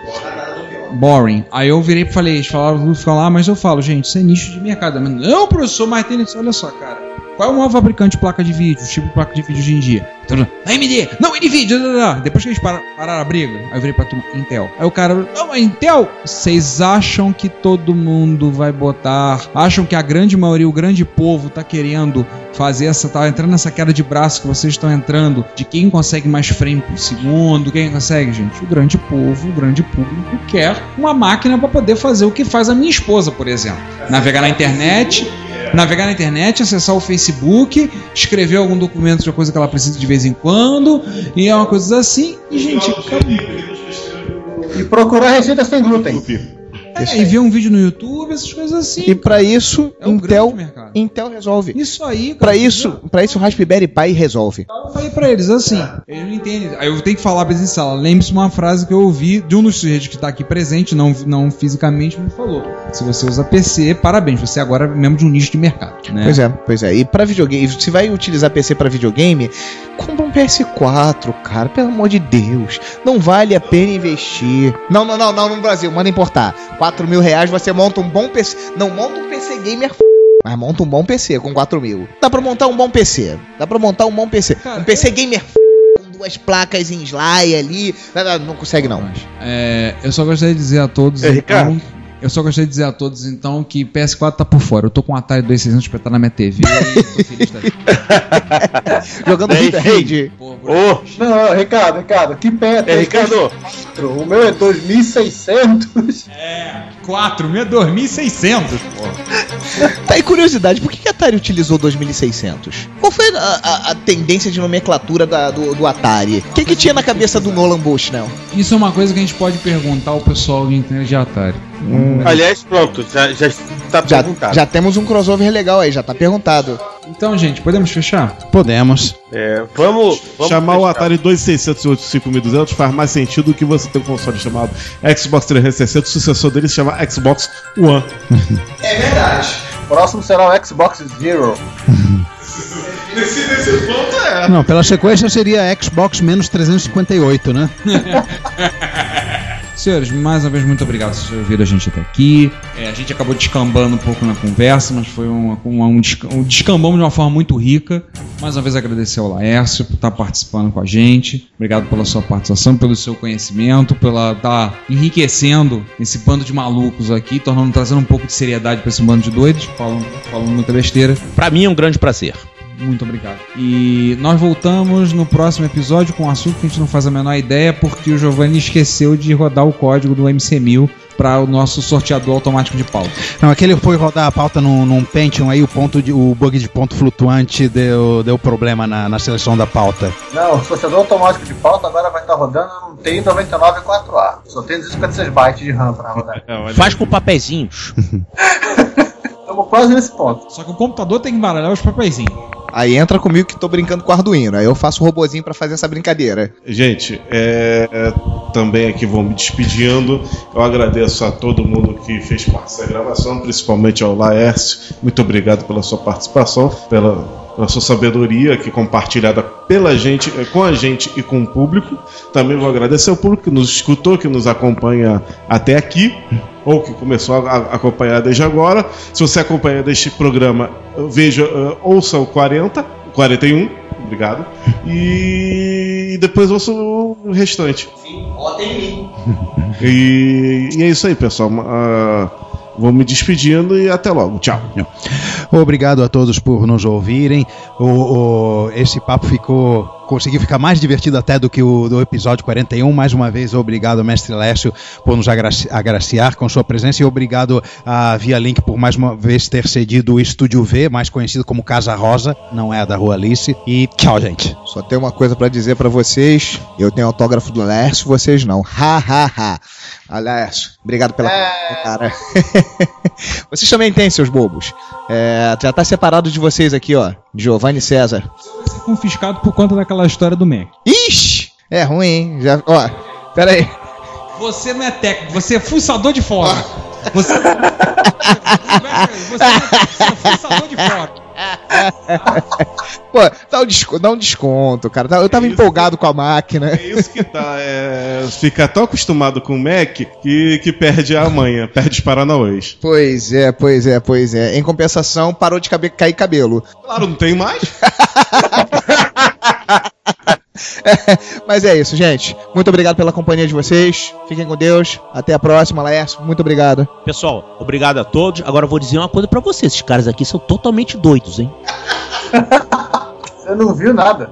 Boring. Aí eu virei e falei, eles falaram, tudo ficam lá, mas eu falo, gente, isso é nicho de mercado. Mas, Não, professor, isso. Olha só, cara. Qual é o maior fabricante de placa de vídeo, tipo de placa de vídeo hoje em dia? AMD, não, NVIDIA, blá, blá. depois que eles pararam, pararam a briga, aí eu virei pra turma, Intel. Aí o cara, não, mas Intel, vocês acham que todo mundo vai botar, acham que a grande maioria, o grande povo tá querendo fazer essa, tá entrando nessa queda de braço que vocês estão entrando, de quem consegue mais frame por segundo, quem consegue, gente? O grande povo, o grande público quer uma máquina para poder fazer o que faz a minha esposa, por exemplo. Navegar na internet, navegar na internet, acessar o Facebook, escrever algum documento de uma coisa que ela precisa de vez em quando, e é uma coisa assim, e gente, E procurar receitas sem glúten. é, e ver um vídeo no YouTube, essas coisas assim. E pra isso, É um Intel. Intel resolve. Isso aí, cara, Pra isso, pra isso o Raspberry Pi resolve. Eu falei pra eles assim, eles não entendem. Aí eu tenho que falar presencial. Lembre-se de uma frase que eu ouvi de um dos sujeitos que tá aqui presente, não, não fisicamente, me falou. Se você usa PC, parabéns, você agora é membro de um nicho de mercado. Né? Pois é, pois é. E pra videogame, se vai utilizar PC pra videogame, compra um PS4, cara, pelo amor de Deus. Não vale a pena investir. Não, não, não, não, no Brasil, manda importar. 4 mil reais você monta um bom PC. Não monta um PC gamer f... mas monta um bom PC com 4 mil. Dá pra montar um bom PC. Dá pra montar um bom PC. Cara, um PC gamer f... com duas placas em slide ali. Não, não, não consegue não. É, eu só gostaria de dizer a todos. É, Ricardo? então, Eu só gostaria de dizer a todos, então, que PS4 tá por fora. Eu tô com um Atari 2600 espetado na minha TV e tô feliz da vida. Jogando. Hit Raid. Ô, Não, Ricardo, Ricardo, que pé é, Ricardo, O meu é 2600. É, 4, meu 2600, pô. Tá aí curiosidade, por que que a Atari utilizou 2600? Qual foi a, a- a tendência de nomenclatura da- do, do Atari? O que que tinha na cabeça do Nolan Bushnell? Isso é uma coisa que a gente pode perguntar ao pessoal de internet de Atari. aliás, pronto, já, já está Já, perguntado. já temos um crossover legal aí, já tá perguntado. Então, gente, podemos fechar? Podemos. É, vamos, vamos Chamar o fechar. Atari 2600 e 5200 faz mais sentido do que você ter um console chamado Xbox 360, o sucessor dele se chama Xbox One. O próximo será o Xbox Zero. Nesse, nesse ponto é. Não, pela sequência seria Xbox menos 358, né? Senhores, mais uma vez, muito obrigado por vocês ouviram a gente até aqui. É, a gente acabou descambando um pouco na conversa, mas foi uma- um, desca- um descambamos de uma forma muito rica. Mais uma vez, agradecer ao Laércio por estar participando com a gente. Obrigado pela sua participação, pelo seu conhecimento, pela estar enriquecendo esse bando de malucos aqui, tornando, trazendo um pouco de seriedade para esse bando de doidos, falando, falando muita besteira. Pra mim é um grande prazer. Muito obrigado. E nós voltamos no próximo episódio com um assunto que a gente não faz a menor ideia, porque o Giovanni esqueceu de rodar o código do MC1000 para o nosso sorteador automático de pauta. Não, aquele foi rodar a pauta num, num Pentium aí, o, ponto de, o bug de ponto flutuante deu, deu problema na, na seleção da pauta. Não, o sorteador automático de pauta agora vai estar rodando no TI 99 4A. Só tem 256 bytes de RAM pra rodar. Faz com papeizinhos. Estamos quase nesse ponto. Só que o computador tem que embaralhar os papeizinhos. Aí entra comigo que tô brincando com o Arduino. Aí eu faço o robozinho pra fazer essa brincadeira. Gente, é, também aqui vou me despedindo. Eu agradeço a todo mundo que fez parte da gravação, principalmente ao Laércio. Muito obrigado pela sua participação, pela, sua sabedoria aqui compartilhada pela gente, com a gente e com o público. Também vou agradecer ao público que nos escutou, que nos acompanha até aqui. Ou que começou a acompanhar desde agora. Se você acompanha deste programa, veja, ouça o 40, 41, obrigado. E depois ouça o restante. E, e é isso aí, pessoal. Ah, vou me despedindo e até logo. Tchau. Obrigado a todos por nos ouvirem. O, o- esse papo ficou. Conseguiu ficar mais divertido até do que o do episódio 41. Mais uma vez, obrigado, mestre Lécio, por nos agraci- agraciar com sua presença e obrigado a Via Link por mais uma vez ter cedido o Estúdio V, mais conhecido como Casa Rosa, não é a da Rua Alice. E tchau, gente. Só tem uma coisa pra dizer pra vocês. Eu tenho autógrafo do Lércio, vocês não. Ha, ha, ha. Lércio, obrigado pela É. cara. vocês também têm, seus bobos. É, já tá separado de vocês aqui, ó. Giovanni César. Vai ser confiscado por conta daquela história do Mac. Ixi! É ruim, hein? Já, ó, pera aí. Você não é técnico, você é fuçador de fora. Você, você, não é, você é fuçador de fora. Pô, dá um, desco- dá um desconto, cara. Tá- Eu tava isso. empolgado com a máquina. É isso que tá. É, fica tão acostumado com o Mac que, que perde a manha, perde os paranauês. Pois é, pois é, pois é. Em compensação, parou de caber- cair cabelo. Claro, não tem mais. Mas é isso, gente. Muito obrigado pela companhia de vocês. Fiquem com Deus. Até a próxima, Laércio. Muito obrigado. Pessoal, obrigado a todos. Agora eu vou dizer uma coisa pra vocês. Esses caras aqui são totalmente doidos, hein? Você não viu nada.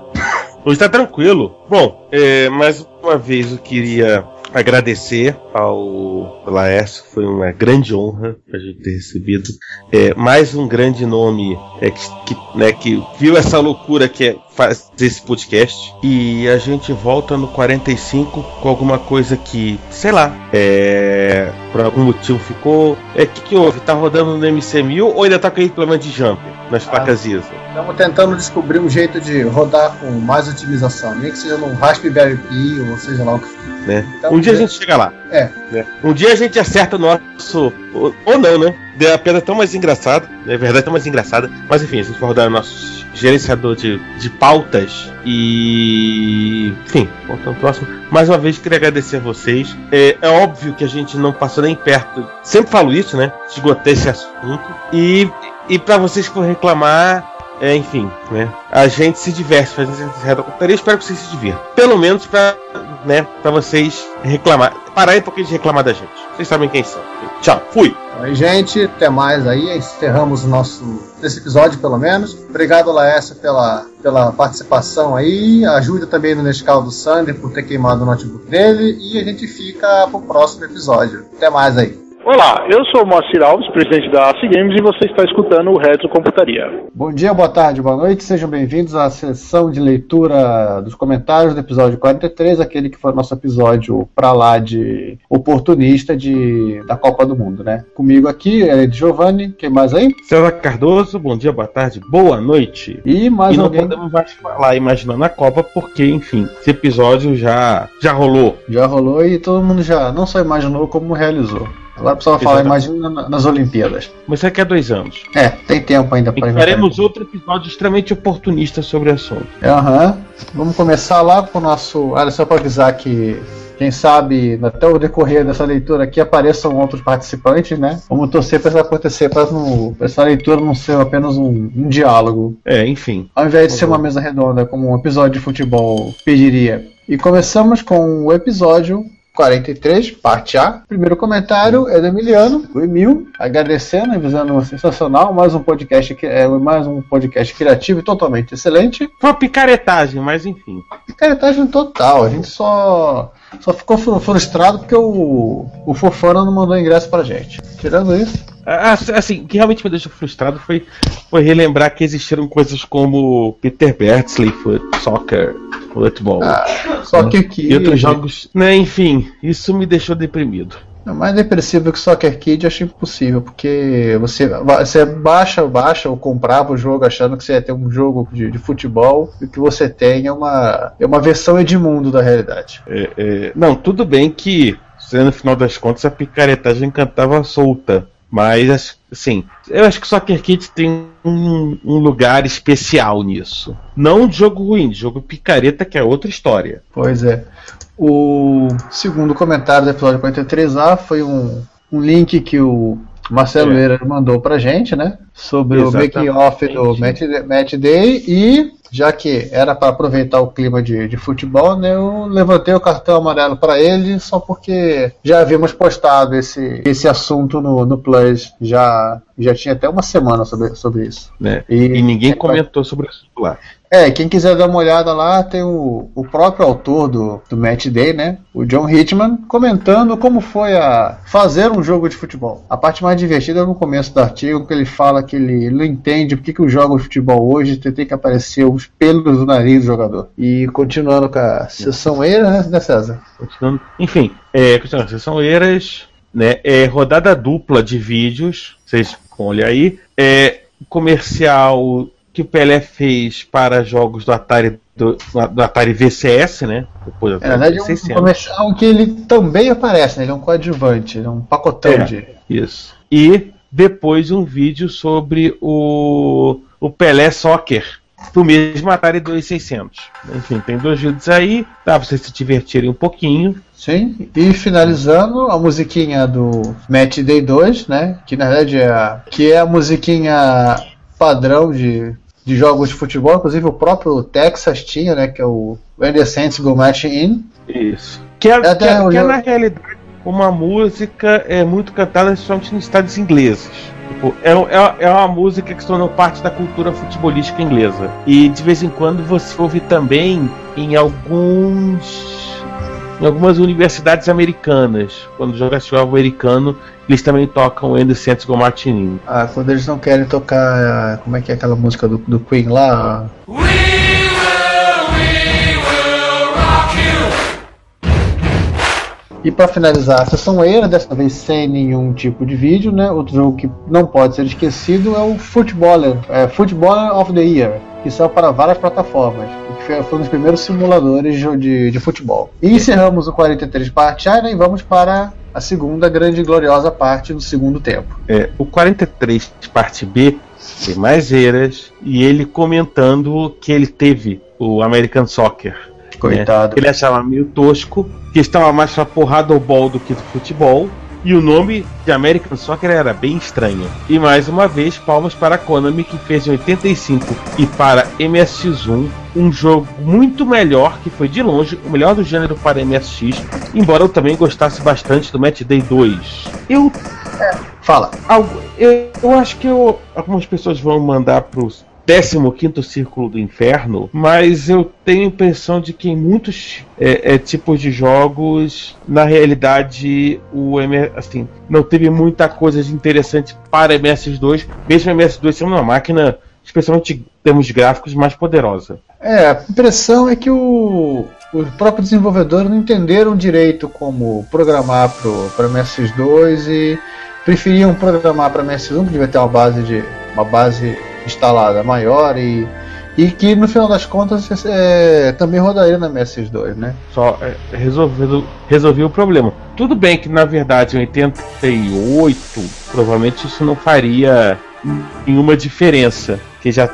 Hoje tá tranquilo. Bom, é, mais uma vez eu queria agradecer ao Laércio, foi uma grande honra a gente ter recebido. É, mais um grande nome é, que, né, que viu essa loucura que é fazer esse podcast. E a gente volta no 45 com alguma coisa que, sei lá, é, por algum motivo ficou. É, o que, que houve? Tá rodando no MC1000 ou ainda tá com aquele problema de jumper nas placas ISO? Estamos tentando descobrir um jeito de rodar com mais otimização. Nem que seja num Raspberry Pi ou seja lá o que for. Né? Então, um dia a é- gente chega lá. É. né? Um dia a gente acerta o nosso. Ou, ou não, né? Deu a pedra tão mais engraçada. É verdade, tão mais engraçada. Mas enfim, a gente vai rodar o nosso gerenciador de, de pautas. E. Enfim, voltando ao próximo. Mais uma vez, queria agradecer a vocês. É, é óbvio que a gente não passou nem perto. Sempre falo isso, né? Esgotei esse assunto. E, e para vocês que for reclamar. É, enfim, né? A gente se diverte fazendo essa computaria. Espero que vocês se divirtam. Pelo menos para né, pra vocês reclamar. Parar um pouquinho de reclamar da gente. Vocês sabem quem são. Tchau, fui. Oi, gente, até mais aí. Encerramos nosso. Esse episódio, pelo menos. Obrigado, Laércio, pela, pela participação aí. Ajuda também no Nescau do Sander por ter queimado o notebook dele. E a gente fica pro próximo episódio. Até mais aí. Olá, eu sou o Moacir Alves, presidente da AC Games, e você está escutando o Retro Computaria. Bom dia, boa tarde, boa noite. Sejam bem-vindos à sessão de leitura dos comentários do episódio 43, aquele que foi o nosso episódio pra lá de oportunista de, da Copa do Mundo, né? Comigo aqui é Giovanni, quem mais aí? César Cardoso, bom dia, boa tarde, boa noite. E mais e não alguém. podemos mais falar imaginando a Copa, porque, enfim, esse episódio já, já rolou. Já rolou e todo mundo já não só imaginou como realizou. Agora o pessoal Exatamente. imagina na- nas Olimpíadas. Mas isso aqui é dois anos. É, tem tempo ainda para faremos outro episódio extremamente oportunista sobre o assunto. Aham. Vamos começar lá com o nosso. Olha, só para avisar que. Quem sabe, até o decorrer dessa leitura aqui, apareçam outros participantes, né? Vamos torcer para isso acontecer, para essa leitura não ser apenas um, um diálogo. É, enfim. Ao invés de ser uma mesa redonda, como um episódio de futebol pediria. E começamos com o episódio 43, parte A. Primeiro comentário é do Emiliano, o Emil, agradecendo, avisando sensacional, mais um podcast que é mais um podcast criativo e totalmente excelente. Foi uma picaretagem, mas enfim. Picaretagem total, a gente só só ficou fru- frustrado porque o o Fofana não mandou ingresso pra gente. Tirando isso, Ah, Assim, o que realmente me deixou frustrado foi, foi relembrar que existiram coisas como Peter Bertsley, Soccer, Football. só que aqui E outros jogos. Né, enfim, isso me deixou deprimido. É mais depressivo que Soccer Kid, acho impossível, porque você, você baixa, baixa ou comprava o jogo achando que você ia ter um jogo de, de futebol e o que você tem é uma, é uma versão Edmundo da realidade. É, é, não, tudo bem que, no final das contas, a picaretagem cantava solta. Mas, assim, eu acho que Soccer Kids tem um, um lugar especial nisso. Não de jogo ruim, de jogo picareta, que é outra história. Pois é. O segundo comentário do episódio 43A foi um, um link que o Marcelo É. Mandou pra gente, né? Sobre Exatamente. o making off do Match, Match Day e já que era para aproveitar o clima de, de futebol, né, eu levantei o cartão amarelo para ele só porque já havíamos postado esse, esse assunto no, no Plus já já tinha até uma semana sobre, sobre isso. Né? E- E, ninguém comentou sobre isso lá. É, quem quiser dar uma olhada lá, tem o, o próprio autor do, do Match Day, né? O John Hitman, comentando como foi a fazer um jogo de futebol. A parte mais divertida é no começo do artigo, que ele fala que ele não entende porque que os jogos de futebol hoje tem que aparecer os pelos do nariz do jogador. E continuando com a sessão eira, né, né, César? Continuando. Enfim, é, continuando, são eiras, né? É rodada dupla de vídeos, vocês olhem aí. É comercial que o Pelé fez para jogos do Atari do, do Atari VCS, né? Depois do É, Atari verdade, é um 600. comercial que ele também aparece, né? Ele é um coadjuvante, ele é um pacotão É. de. Isso. E depois um vídeo sobre o, o Pelé Soccer do mesmo Atari 2600. Enfim, tem dois vídeos aí, dá pra vocês se divertirem um pouquinho. Sim, e finalizando a musiquinha do Match Day 2, né? Que na verdade é a, que é a musiquinha padrão de, de jogos de futebol, inclusive o próprio Texas tinha, né? Que é o When the Saints Go Match In. Isso. Que é, Até que é- que é, na realidade uma música é muito cantada principalmente nos estados ingleses. Tipo, é, é, é uma música que se tornou parte da cultura futebolística inglesa. E de vez em quando você ouve também em alguns. Em algumas universidades americanas. Quando joga futebol americano, eles também tocam Andy Santos Go Martinin. Ah, quando eles não querem tocar. ah, Como é que é aquela música do, do Queen lá? E para finalizar a sessão eira, dessa vez sem nenhum tipo de vídeo, né? Outro jogo que não pode ser esquecido é o Footballer, é, Footballer of the Year, que saiu para várias plataformas, e que foi, foi um dos primeiros simuladores de, de, futebol. E encerramos o 43 parte A né, e vamos para a segunda grande e gloriosa parte do segundo tempo. É, o 43, parte B, tem mais eiras, e ele comentando que ele teve o American Soccer. Coitado. né? Ele achava meio tosco, que estava mais pra porrada ou ball do que do futebol. E o nome de American Soccer era bem estranho. E mais uma vez, palmas para a Konami, que fez em 85 e para MSX1 um jogo muito melhor, que foi de longe o melhor do gênero para MSX, embora eu também gostasse bastante do Match Day 2. Eu. Fala. algo- eu, eu acho que eu- algumas pessoas vão mandar pros 15 Círculo do Inferno, mas eu tenho a impressão de que em muitos é, é, tipos de jogos, na realidade, o assim, não teve muita coisa de interessante para MS2, mesmo MS2 sendo uma máquina, especialmente em termos gráficos, mais poderosa. É, a impressão é que o, os próprios desenvolvedores não entenderam direito como programar para MS2 e preferiam programar para MS1, que devia ter uma base, de, uma base instalada maior e, e que no final das contas é, também rodaria na MS2, né? Só é, resolvendo, resolvi o problema. Tudo bem que na verdade em 88, provavelmente isso não faria nenhuma diferença, que já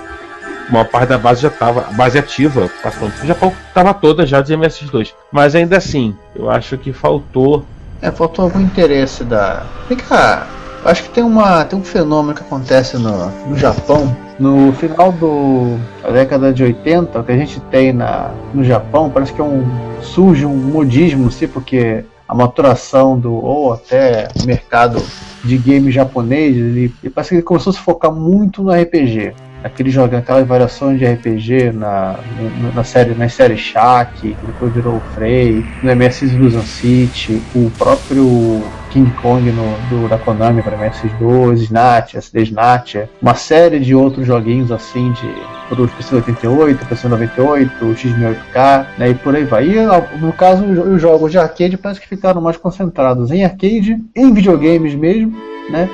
uma parte da base já estava, a base ativa, passando o Japão estava toda já de MS2. Mas ainda assim, eu acho que faltou É, faltou algum interesse da. Vem cá, acho que tem, uma, tem um fenômeno que acontece no, no Japão. No final do, da década de 80, o que a gente tem na, no Japão parece que é um, surge um modismo, não porque a maturação do, ou até mercado de game japonês, ele, ele parece que ele começou a se focar muito no RPG. Aquele jogo, aquelas variações de RPG na, na, na série, nas séries Shaq, depois virou o Frey, no MS Illusion City, o próprio King Kong no, do, da Konami para MS2, Snatch, SD Snatch, uma série de outros joguinhos assim de pro PC 88, PC 98, X68K, né, e por aí vai. E no caso, os jogos de arcade parece que ficaram mais concentrados em arcade, em videogames mesmo, né?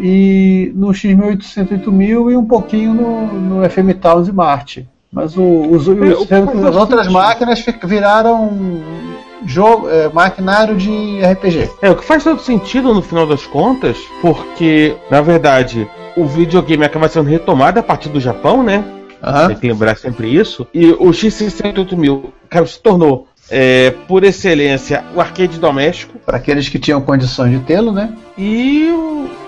E no X1800 e um pouquinho no, no FM Towns e Marte. Mas o, os, os- É, o que sendo que faz as outras máquinas viraram jogo, é, maquinário de RPG. É, o que faz todo sentido no final das contas, porque, na verdade, o videogame acaba sendo retomado a partir do Japão, né? Tem que lembrar sempre isso. E o X68000, cara, se tornou, é, por excelência, o arcade doméstico. Para aqueles que tinham condições de tê-lo, né? E,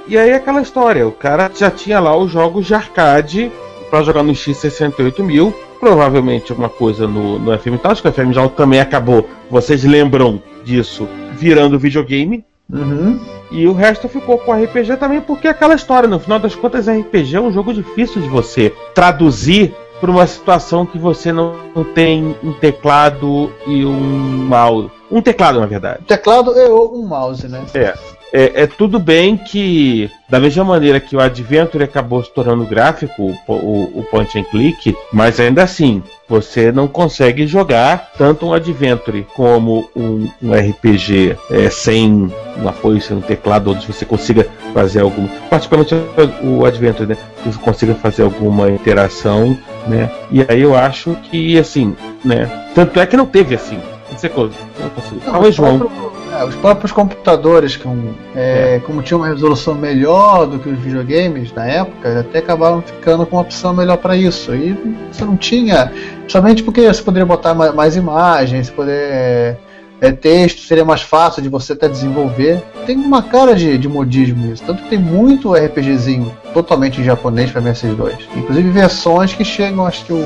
e aí aquela história, o cara já tinha lá os jogos de arcade para jogar no X68000. Provavelmente alguma coisa no, no FM Tal, acho que o FM Tal também acabou, vocês lembram disso, virando videogame. Uhum. E o resto ficou com RPG também, porque é aquela história, no final das contas, RPG é um jogo difícil de você traduzir para uma situação que você não tem um teclado e um mouse. Um teclado, na verdade. Teclado é um mouse, né? É. É, é tudo bem que, da mesma maneira que o Adventure acabou se tornando gráfico, o, o, o point and click, mas ainda assim, você não consegue jogar tanto um Adventure como um, um RPG é, sem um apoio, sem um teclado, onde você consiga fazer alguma. Particularmente o Adventure, né? Que você consiga fazer alguma interação, né? E aí eu acho que, assim, né? Tanto é que não teve assim. Não sei. Não, Talvez João. É, os próprios computadores, com, é, como tinham uma resolução melhor do que os videogames na época, até acabaram ficando com uma opção melhor para isso. E você não tinha, somente porque você poderia botar ma- mais imagens, poder é, texto, seria mais fácil de você até desenvolver. Tem uma cara de, de modismo isso, tanto que tem muito RPGzinho totalmente em japonês para MS2. Inclusive versões que chegam, acho que o.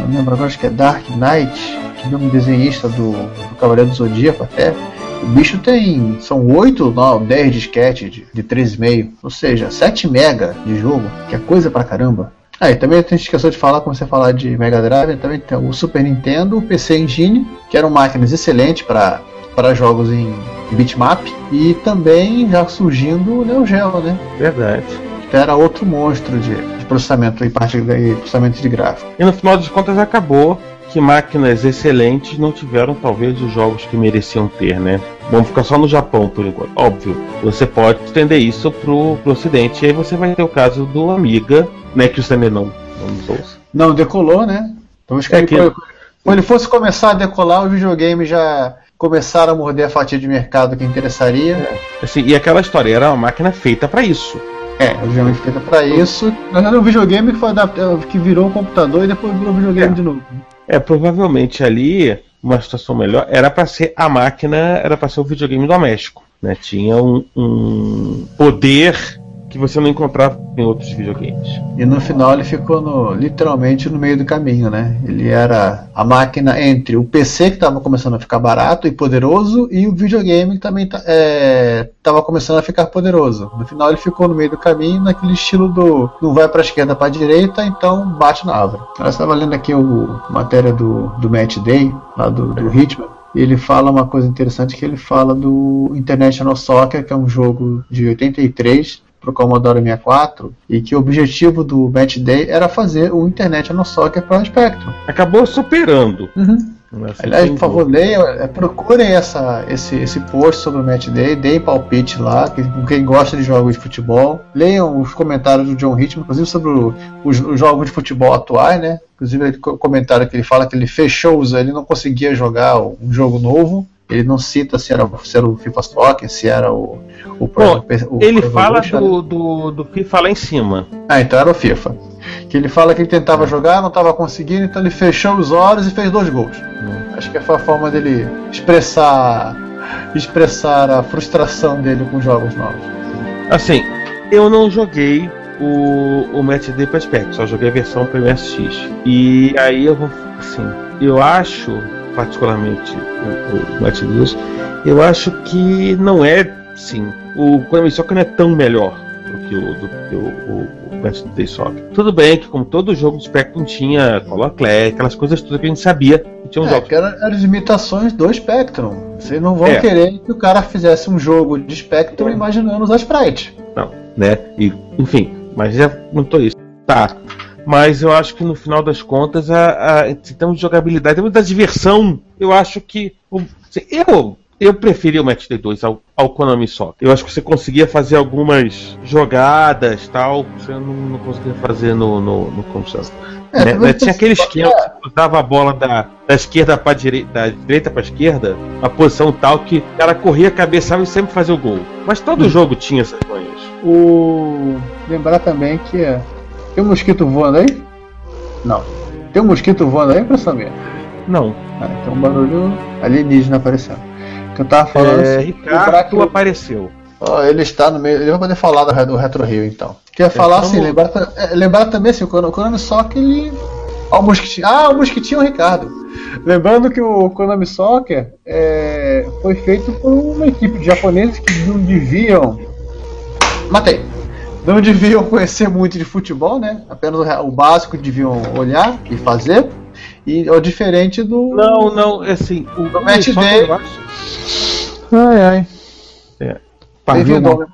Não lembro agora, acho que é Dark Knight, que é um desenhista do, do Cavaleiro do Zodíaco até. O bicho tem. São 8, não, 10 disquetes de, de 3,5. Ou seja, 7 mega de jogo, que é coisa pra caramba. Ah, e também a gente esqueceu de falar, como você falar de Mega Drive, também tem o Super Nintendo, o PC Engine, que eram máquinas excelentes para para jogos em bitmap, e também já surgindo o Neo Geo, né? Verdade. Que era outro monstro de, de processamento e parte de, processamento de gráfico. E no final das contas acabou que máquinas excelentes não tiveram talvez os jogos que mereciam ter, né? Vamos ficar só no Japão por enquanto. Óbvio, você pode estender isso pro, pro ocidente e aí você vai ter o caso do Amiga, né? Que o também não, não. Não, decolou, né? Então acho que, É ele- quando ele fosse começar a decolar, os videogames já começaram a morder a fatia de mercado que interessaria. Assim, e aquela história era uma máquina feita para isso. É, obviamente feita para isso. Na verdade, um videogame que foi adaptado, que virou um computador e depois virou videogame de novo. É, provavelmente ali uma situação melhor era para ser a máquina, era para ser o videogame doméstico, né? Tinha um, um poder que você não encontrava em outros videogames. E no final ele ficou no- literalmente no meio do caminho, né? Ele era a máquina entre o PC que estava começando a ficar barato e poderoso e o videogame que também estava começando a ficar poderoso. No final ele ficou no meio do caminho naquele estilo do não vai para a esquerda para a direita, então bate na árvore. Eu estava lendo aqui o matéria do, do Day, lá do, do Hitman. Ele fala uma coisa interessante que ele fala do International Soccer, que é um jogo de 83 para o Commodore 64 e que o objetivo do Match Day era fazer o International Soccer para o Spectrum. Acabou superando. Né, sem Aliás, por favor, leiam, é, procurem essa, esse, esse post sobre o Match Day, deem palpite lá, que, com quem gosta de jogos de futebol. Leiam os comentários do John Hitchman, inclusive sobre o- os, os jogos de futebol atuais, né? Inclusive, o comentário que ele fala que ele fechou os, ele não conseguia jogar um jogo novo. Ele não cita se era, se era o FIFA Soccer, se era o, o, Bom, o ele fala do, do, do FIFA lá em cima. ah, então era o FIFA. Que ele fala que ele tentava jogar, não estava conseguindo, então ele fechou os olhos e fez dois gols. Acho que foi a forma dele expressar expressar a frustração dele com jogos novos. Assim, eu não joguei o, o Match Day para só joguei a versão para MSX. E aí eu vou, assim, eu acho, particularmente o, o Match Day, eu acho que não é, sim, o Konami Soccer não é tão melhor do que o, do que o, o, Day Soccer. Tudo bem que como todo jogo de Spectrum tinha Color Clay, aquelas coisas todas que a gente sabia que tinha um É, que eram as imitações do Spectrum. Vocês não vão É. querer que o cara fizesse um jogo de Spectrum imaginando usar sprite. Não, né? E, enfim, mas já montou isso. Tá. Mas eu acho que no final das contas, a, a, em termos de jogabilidade, em termos da diversão, eu acho que. Eu, eu preferia o Match Day 2 ao, ao Konami Soccer. Eu acho que você conseguia fazer algumas jogadas tal, você não, não conseguia fazer no, no, no Konami É, né, né, tinha aquele esquema que você usava a bola da, da esquerda para direita, da direita para esquerda, uma posição tal que cara corria, cabeçava e sempre fazia o gol. Mas todo jogo tinha essas manhas. O... Lembrar também que é... tem um mosquito voando aí? Não. Tem um mosquito voando aí, impressão minha? Não. Ah, tem um barulho alienígena aparecendo. Que eu tava falando. É, assim, lembrar Ricardo que apareceu. Ó, ele está no meio. Ele vai poder falar do, do Retro Rio então. Quer falar vamos- assim, lembrar, ta- é, lembrar também assim, o Konami- o Konami Soccer ele. Ó, o Mosquitinho. Ah, o Mosquitinho é o Ricardo. Lembrando que o Konami Soccer é, foi feito por uma equipe de japoneses que não deviam. Matei. Não deviam conhecer muito de futebol, né? Apenas o básico deviam olhar e fazer. E é diferente do. Não, não, assim, o Do Match Day. Ai, ai. Bem-vindo, Bem-vindo,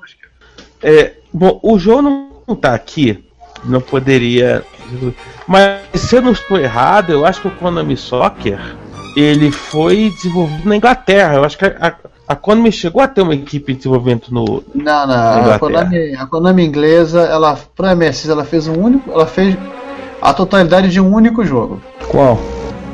É, bom, o João não tá aqui, não poderia. Mas se eu não estou errado, eu acho que o Konami Soccer ele foi desenvolvido na Inglaterra. Eu acho que a, a, Konami chegou a ter uma equipe de desenvolvimento no. Não, Na não. A. Konami, a Konami inglesa, ela para MSX, ela fez um único, ela fez a totalidade de um único jogo. Qual?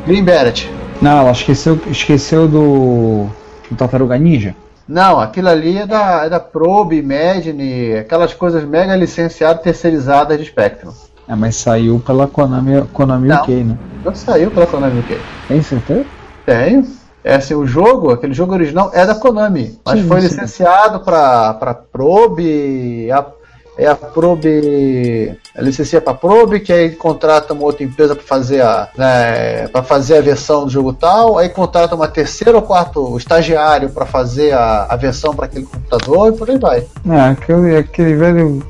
Green Beret. Não, ela esqueceu, esqueceu do, do Tartaruga Ninja. Não, aquilo ali é da, é da Probe, Imagine, aquelas coisas mega licenciadas, terceirizadas de Spectrum. É, mas saiu pela Konami, Konami Não. UK, né? Não saiu pela Konami UK. Tem certeza? Tenho. É assim, o jogo, aquele jogo original é da Konami, mas Sim, foi sim. licenciado para para Probe, a, é a Probe, é licencia para Probe, que aí contrata uma outra empresa para fazer a né, para fazer a versão do jogo tal, aí contrata uma terceira ou quarto estagiário para fazer a, a versão para aquele computador e por aí vai. É, aquele, aquele velho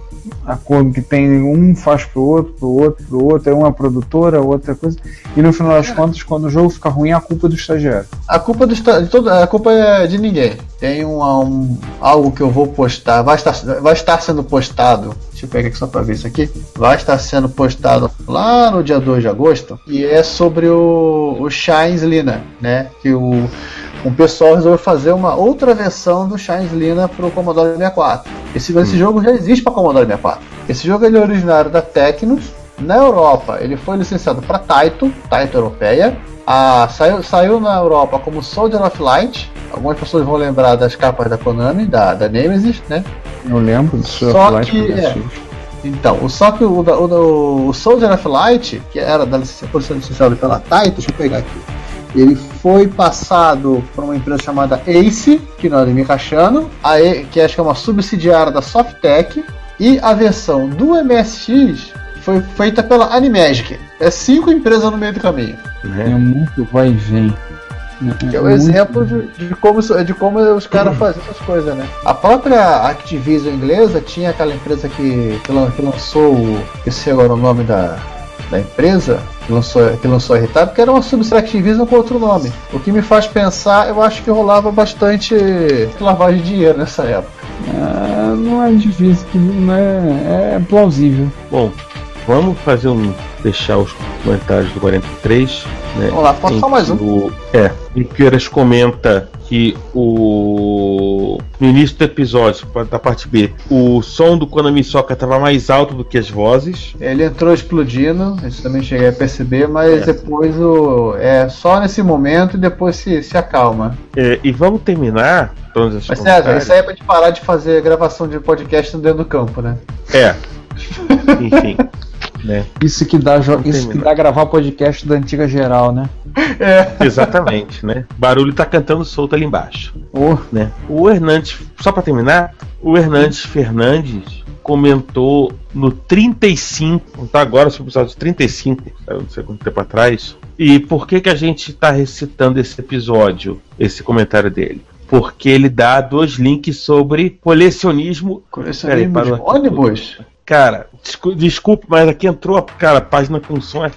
acordo que tem um faz pro outro, pro outro, pro outro, é uma produtora, outra coisa. E no final das contas, quando o jogo fica ruim, é a culpa do estagiário. A culpa do esta- de todo, a culpa é de ninguém. Tem um, um- algo que eu vou postar, vai estar, vai estar sendo postado. Deixa eu pegar aqui só para ver isso aqui. Vai estar sendo postado lá no dia 2 de agosto e é sobre o, o Shines Lina, né? Que o um pessoal resolveu fazer uma outra versão do Shines Lina para o Commodore 64. Esse, esse jogo já existe para Commodore 64. Esse jogo ele é originário da Tecnos. Na Europa, ele foi licenciado para Taito, Taito Europeia. Ah, saiu, saiu na Europa como Soldier of Light. Algumas pessoas vão lembrar das capas da Konami, da, da Nemesis, né? Eu lembro do Sword Só of Light que, é. Então, o, só que o, o, o Soldier of Light, que era da licença, licenciado pela Taito, deixa eu pegar aqui. Ele foi passado por uma empresa chamada Ace, que não é de Mikachano, a E- que acho que é uma subsidiária da Softtech, E a versão do MSX foi feita pela Animagic. É cinco empresas no meio do caminho. É muito vai e vem. Que é o exemplo de, de como, de como os caras fazem essas coisas, né? A própria Activision inglesa tinha aquela empresa que, que, lan- que lançou o. Esse agora é o nome da, da empresa, que lançou, que lançou a Irritável, que era uma subsidiária Activision com outro nome. O que me faz pensar, eu acho que rolava bastante lavagem de dinheiro nessa época. É, não é difícil, não é, é plausível. Bom, vamos fazer um. deixar os comentários do 43. Né, Vamos lá, posso só mais um? O, é, em que o Eiras comenta que o. No início do episódio, da parte B, o som do Konami Soca estava mais alto do que as vozes. Ele entrou explodindo, isso também cheguei a perceber, mas É. depois o. É só nesse momento e depois se, se acalma. É, e vamos terminar. Mas César, isso aí é pra gente parar de fazer gravação de podcast dentro do campo, né? É. Enfim. Né? Isso que dá, jo- isso que dá gravar podcast da antiga geral, né? Exatamente, né? Barulho tá cantando solto ali embaixo. Oh. Né? O Hernandes, só pra terminar, o Hernandes Fernandes comentou no 35, tá agora sobre o episódio 35, eu não sei quanto tempo atrás. E por que que a gente tá recitando esse episódio, esse comentário dele? Porque ele dá dois links sobre colecionismo. Colecionismo Peraí, de ônibus? Cara, descu- desculpe, mas aqui entrou a cara, a página com som. é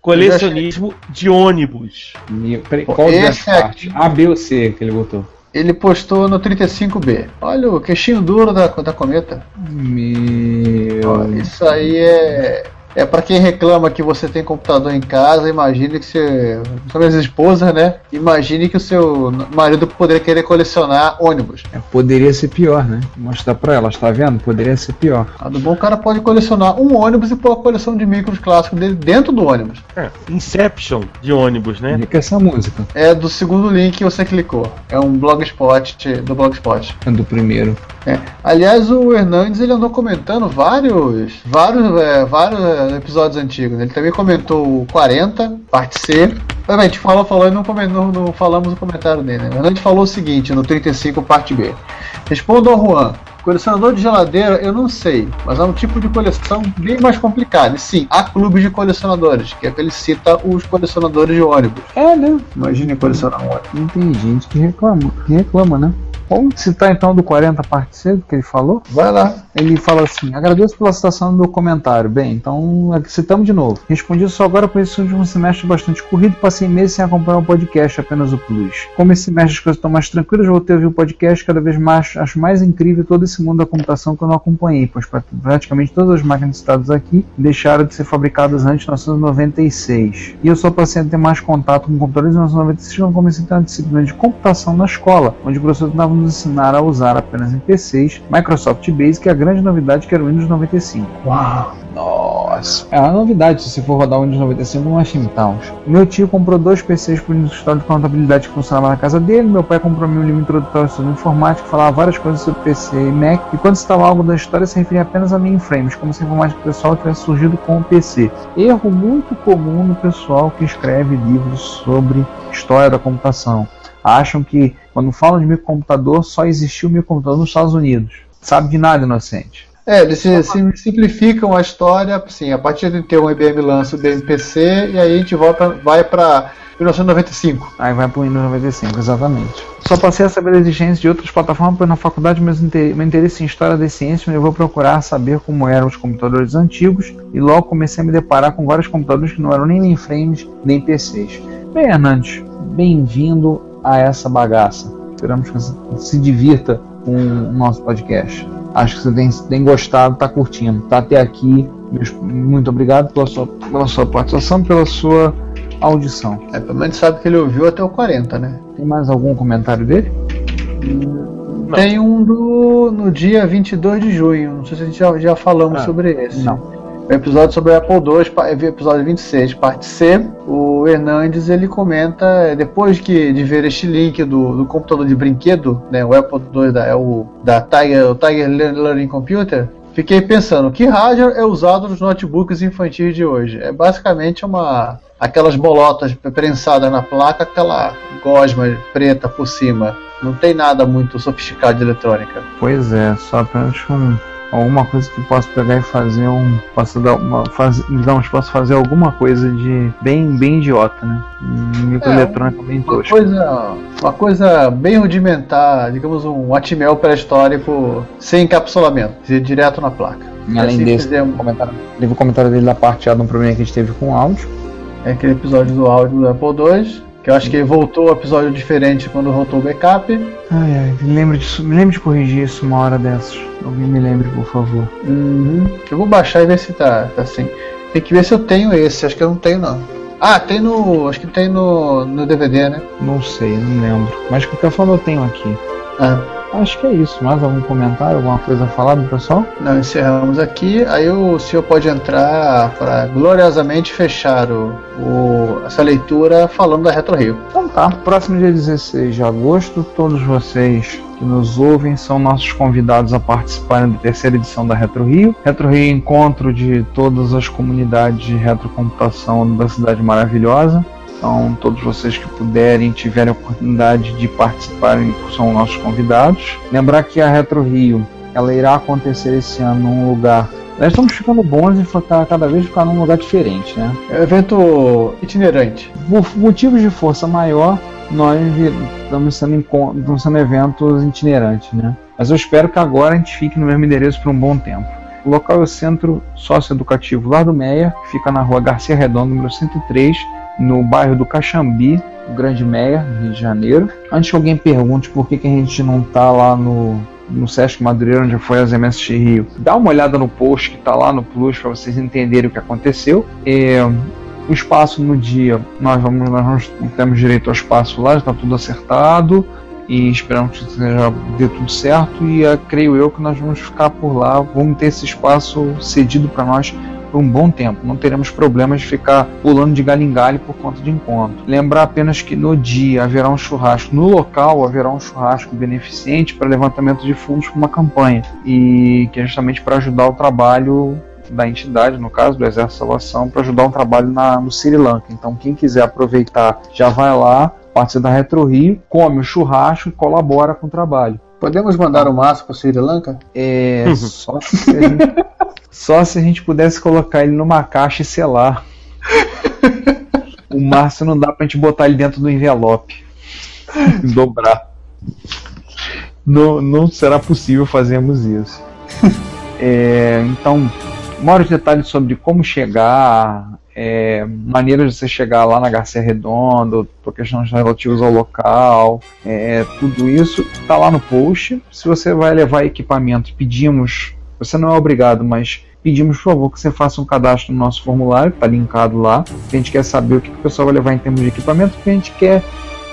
Colecionismo de ônibus. Meu, peraí, Pô, qual das esse aqui- partes? A, B ou C que ele botou? Ele postou no 35B. Olha o queixinho duro da, da cometa. Meu. Ó, Isso aí é. É pra quem reclama que você tem computador em casa, imagine que você. As esposas, né? Imagine que o seu marido poderia querer colecionar ônibus. É, poderia ser pior, né? Mostrar pra elas, tá vendo? Poderia ser pior. Ah, do bom o cara pode colecionar um ônibus e pôr a coleção de micros clássicos dele dentro do ônibus. É, Inception de ônibus, né? E que essa música? É do segundo link que você clicou. É um blogspot do blogspot. É do primeiro. É. Aliás, o Hernandes ele andou comentando vários, vários, é, vários é, episódios antigos. Ele também comentou o 40, parte C. A gente falou, falou e não, não- não falamos o comentário dele. Né? O Hernandes falou o seguinte no 35, parte B. Respondo ao Juan. Colecionador de geladeira, eu não sei, mas é um tipo de coleção bem mais complicado. E sim, há clubes de colecionadores, que é que ele cita os colecionadores de ônibus. É, né? Imagine colecionar um ônibus. Não tem gente que reclama, que reclama, né? Vamos citar então do 40 parte C que ele falou? Vai lá. Ele fala assim: agradeço pela citação do meu comentário. Bem, então citamos de novo. Respondi só agora por esse último semestre bastante corrido e passei meses sem acompanhar o podcast, apenas o Plus. Como esse semestre as coisas estão mais tranquilas, voltei a ouvir o podcast cada vez mais. Acho mais incrível todo esse mundo da computação que eu não acompanhei, pois pra- praticamente todas as máquinas citadas aqui deixaram de ser fabricadas antes de 1996. E eu só passei a ter mais contato com computadores em 1996 quando comecei a ter uma disciplina de computação na escola, onde o professor tentava nos ensinar a usar apenas em PCs, Microsoft Basic e a grande novidade que era o Windows 95. Uau! Nossa! É uma novidade se você for rodar o Windows 95 no Machine Towns. Meu tio comprou dois PCs por escritório de contabilidade que funcionava na casa dele. Meu pai comprou meu livro introdutório sobre informática, falava várias coisas sobre PC e Mac. E quando citava algo da história, se referia apenas a mainframes, como se a informática pessoal tivesse surgido com o PC. Erro muito comum no pessoal que escreve livros sobre história da computação. Acham que quando falam de microcomputador, só existiu microcomputador nos Estados Unidos. Sabe de nada, inocente. É, eles se, se- simplificam a história, assim, a partir de ter um IBM lança o BMPC e aí a gente volta, vai para 1995. Aí vai pro Windows 95, exatamente. Só passei a saber da existência de outras plataformas, pois na faculdade meu interesse em história das ciências me levou a procurar saber como eram os computadores antigos e logo comecei a me deparar com vários computadores que não eram nem mainframes nem PCs. Bem, Hernandes, bem-vindo a essa bagaça. Esperamos que você se divirta com o nosso podcast. Acho que você tem, tem gostado, está curtindo, está até aqui. Muito obrigado pela sua, pela sua participação, pela sua audição. É, pelo menos sabe que ele ouviu até o 40, né? Tem mais algum comentário dele? Tem um do no dia 22 de junho, não sei se a gente já, já falamos Ah, sobre esse. não. O episódio sobre o Apple II, episódio 26, parte C. O Hernandes ele comenta, é, depois que, de ver este link do, do computador de brinquedo, né, o Apple II da, é o, da Tiger, o Tiger Learning Computer, fiquei pensando, que hardware é usado nos notebooks infantis de hoje? É basicamente uma aquelas bolotas prensadas na placa, aquela gosma preta por cima. Não tem nada muito sofisticado de eletrônica. Pois é, só apenas um alguma coisa que possa pegar e fazer um. Possa dar uma. Faz, digamos, possa fazer alguma coisa de bem, bem idiota, né? Um microeletrônica bem Uma tosca. coisa, uma coisa bem rudimentar, digamos um Atmel pré-histórico sem encapsulamento, direto na placa. E além assim desse, o comentário, teve o comentário dele da parte A de um problema que a gente teve com o áudio. É aquele episódio do áudio do Apple II, que eu acho que voltou o episódio diferente quando voltou o backup. Ai, ai, me lembre disso, me lembre de corrigir isso uma hora dessas. Alguém me lembre, por favor. Uhum. Eu vou baixar e ver se tá, tá assim. Tem que ver se eu tenho esse, acho que eu não tenho não. Ah, tem no. Acho que tem no, no DVD, né? Não sei, não lembro. Mas de qualquer forma eu tenho aqui. Ah, Acho que é isso. Mais algum comentário, alguma coisa a falar do pessoal? não, encerramos aqui. Aí o senhor pode entrar para gloriosamente fechar o, o- essa leitura falando da Retro Rio. Então tá, próximo dia 16 de agosto, todos vocês que nos ouvem são nossos convidados a participarem da terceira edição da Retro Rio. Retro Rio é encontro de todas as comunidades de retrocomputação da cidade maravilhosa. Então, todos vocês que puderem, tiverem a oportunidade de participarem, são nossos convidados. Lembrar que a Retro Rio, ela irá acontecer esse ano num lugar. Nós estamos ficando bons em ficar, cada vez ficar num lugar diferente, né? É evento itinerante. Por motivos de força maior, nós estamos sendo, estamos sendo eventos itinerantes, né? Mas eu espero que agora a gente fique no mesmo endereço por um bom tempo. O local é o Centro Socioeducativo Lar do Meia, que fica na rua Garcia Redondo, número 103, no bairro do Caxambi, no Grande Meia, no Rio de Janeiro. Antes que alguém pergunte por que, que a gente não tá lá no, no Sesc Madureira, onde foi as MSX Rio, dá uma olhada no post que tá lá no Plus para vocês entenderem o que aconteceu. É, o espaço no dia, nós vamos, nós vamos- temos direito ao espaço lá, já está tudo acertado e esperamos que seja, dê tudo certo e eh, creio eu que nós vamos ficar por lá, vamos ter esse espaço cedido para nós por um bom tempo, não teremos problemas de ficar pulando de galho em galho por conta de encontro. Lembrar apenas que no dia haverá um churrasco, no local haverá um churrasco beneficente para levantamento de fundos para uma campanha e que é justamente para ajudar o trabalho da entidade, no caso do Exército de Salvação, para ajudar um trabalho na, no Sri Lanka. Então, quem quiser aproveitar, já vai lá, participa da Retro Rio, come o churrasco e colabora com o trabalho. Podemos mandar o Márcio para Sri Lanka? É só se, a gente, só se a gente pudesse colocar ele numa caixa e selar. O Márcio não dá pra gente botar ele dentro do envelope dobrar. Não, não será possível fazermos isso. É, então, maiores detalhes sobre como chegar, é, maneiras de você chegar lá na Garcia Redondo, por questões relativas ao local, é, tudo isso está lá no post. Se você vai levar equipamento, pedimos, você não é obrigado, mas pedimos por favor que você faça um cadastro no nosso formulário, que está linkado lá. A gente quer saber o que o pessoal vai levar em termos de equipamento, porque a gente quer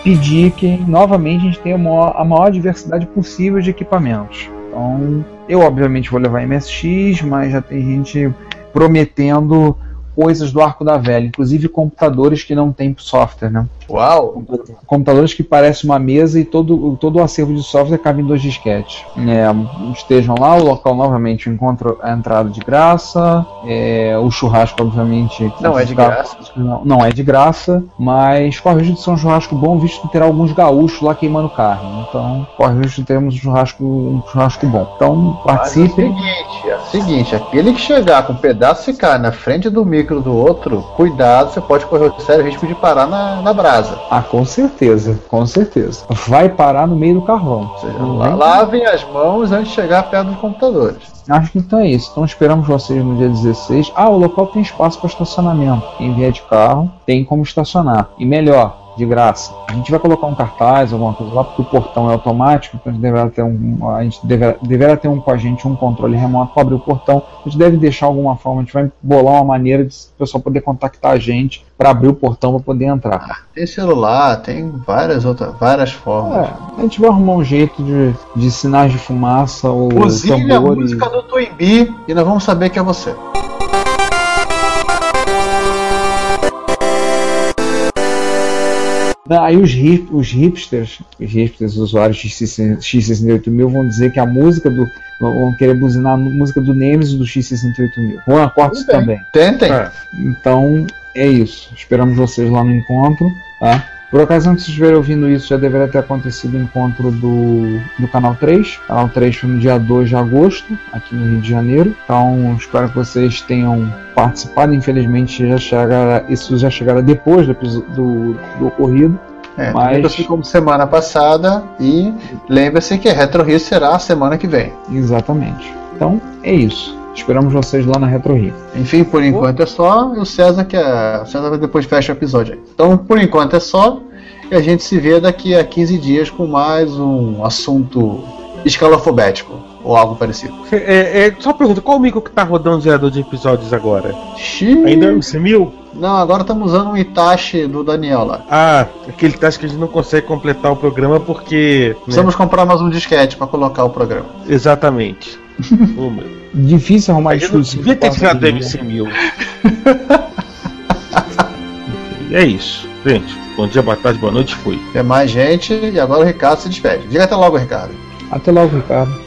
pedir que novamente a gente tenha a maior, a maior diversidade possível de equipamentos. Então, eu obviamente vou levar MSX, mas já tem gente prometendo coisas do arco da velha, inclusive computadores que não tem software, né? Uau! Computadores que parecem uma mesa e todo, todo o acervo de software cabe em dois disquetes. É, estejam lá, o local novamente encontra a entrada de graça, é, o churrasco, obviamente. Não é de tá- graça. Não, não é de graça, mas corre o risco de ser um churrasco bom, visto que terá alguns gaúchos lá queimando carne. Então, corre o risco de termos um churrasco, um churrasco bom. Então, Mas é o seguinte, é o seguinte, aquele que chegar com um pedaço de carne na frente do micro do outro, cuidado, você pode correr o sério risco de parar na, na brasa. Ah, com certeza, com certeza. Vai parar no meio do carvão. Ou seja, la- vem- lavem as mãos antes de chegar perto dos computadores. Acho que então é isso. Então esperamos vocês no dia 16. Ah, o local tem espaço para estacionamento. Quem vier de carro tem como estacionar. E melhor, de graça. A gente vai colocar um cartaz, alguma coisa lá, porque o portão é automático, então a gente deverá ter um, a gente deverá, deverá ter um com a gente um controle remoto para abrir o portão. A gente deve deixar alguma forma, a gente vai bolar uma maneira de o pessoal poder contactar a gente para abrir o portão para poder entrar. Tem celular, tem várias outras, várias formas. É, a gente vai arrumar um jeito de, de sinais de fumaça ou Buzine a música do Twinbee e nós vamos saber que é você. Aí os, hip, os hipsters, os hipsters, os usuários X68000 vão dizer que a música do. vão querer buzinar a música do Nemesis do X68000. Juan, corta isso também. Tentem. Então é isso. Esperamos vocês lá no encontro, tá? Por ocasião que vocês estiverem ouvindo isso, já deveria ter acontecido o encontro do, do Canal 3. Canal 3 foi no dia 2 de agosto, aqui no Rio de Janeiro. Então, espero que vocês tenham participado. Infelizmente, já chegaram, isso já chegaram depois do, do, do ocorrido. É, Mas- assim como semana passada e lembre-se que Retro Rio será a semana que vem. Exatamente. Então, é isso. Esperamos vocês lá na Retro Rio. Enfim, por enquanto é só. E o César que é. O César depois fecha o episódio aí. Então, por enquanto é só. E a gente se vê daqui a 15 dias com mais um assunto escalafobético. Ou algo parecido. É, é, só uma pergunta, qual o micro que tá rodando o gerador de episódios agora? Xiii. Ainda é o C1000? Não, agora estamos usando um Itachi do Daniel lá. Ah, aquele task que a gente não consegue completar o programa porque. né? Precisamos comprar mais um disquete para colocar o programa. Exatamente. Difícil arrumar não estúdio. devia ter tirado do faça MC1000. E é isso, gente. Bom dia, boa tarde, boa noite, fui. Tem mais gente e agora o Ricardo se despede. Diga até logo, Ricardo. Até logo, Ricardo.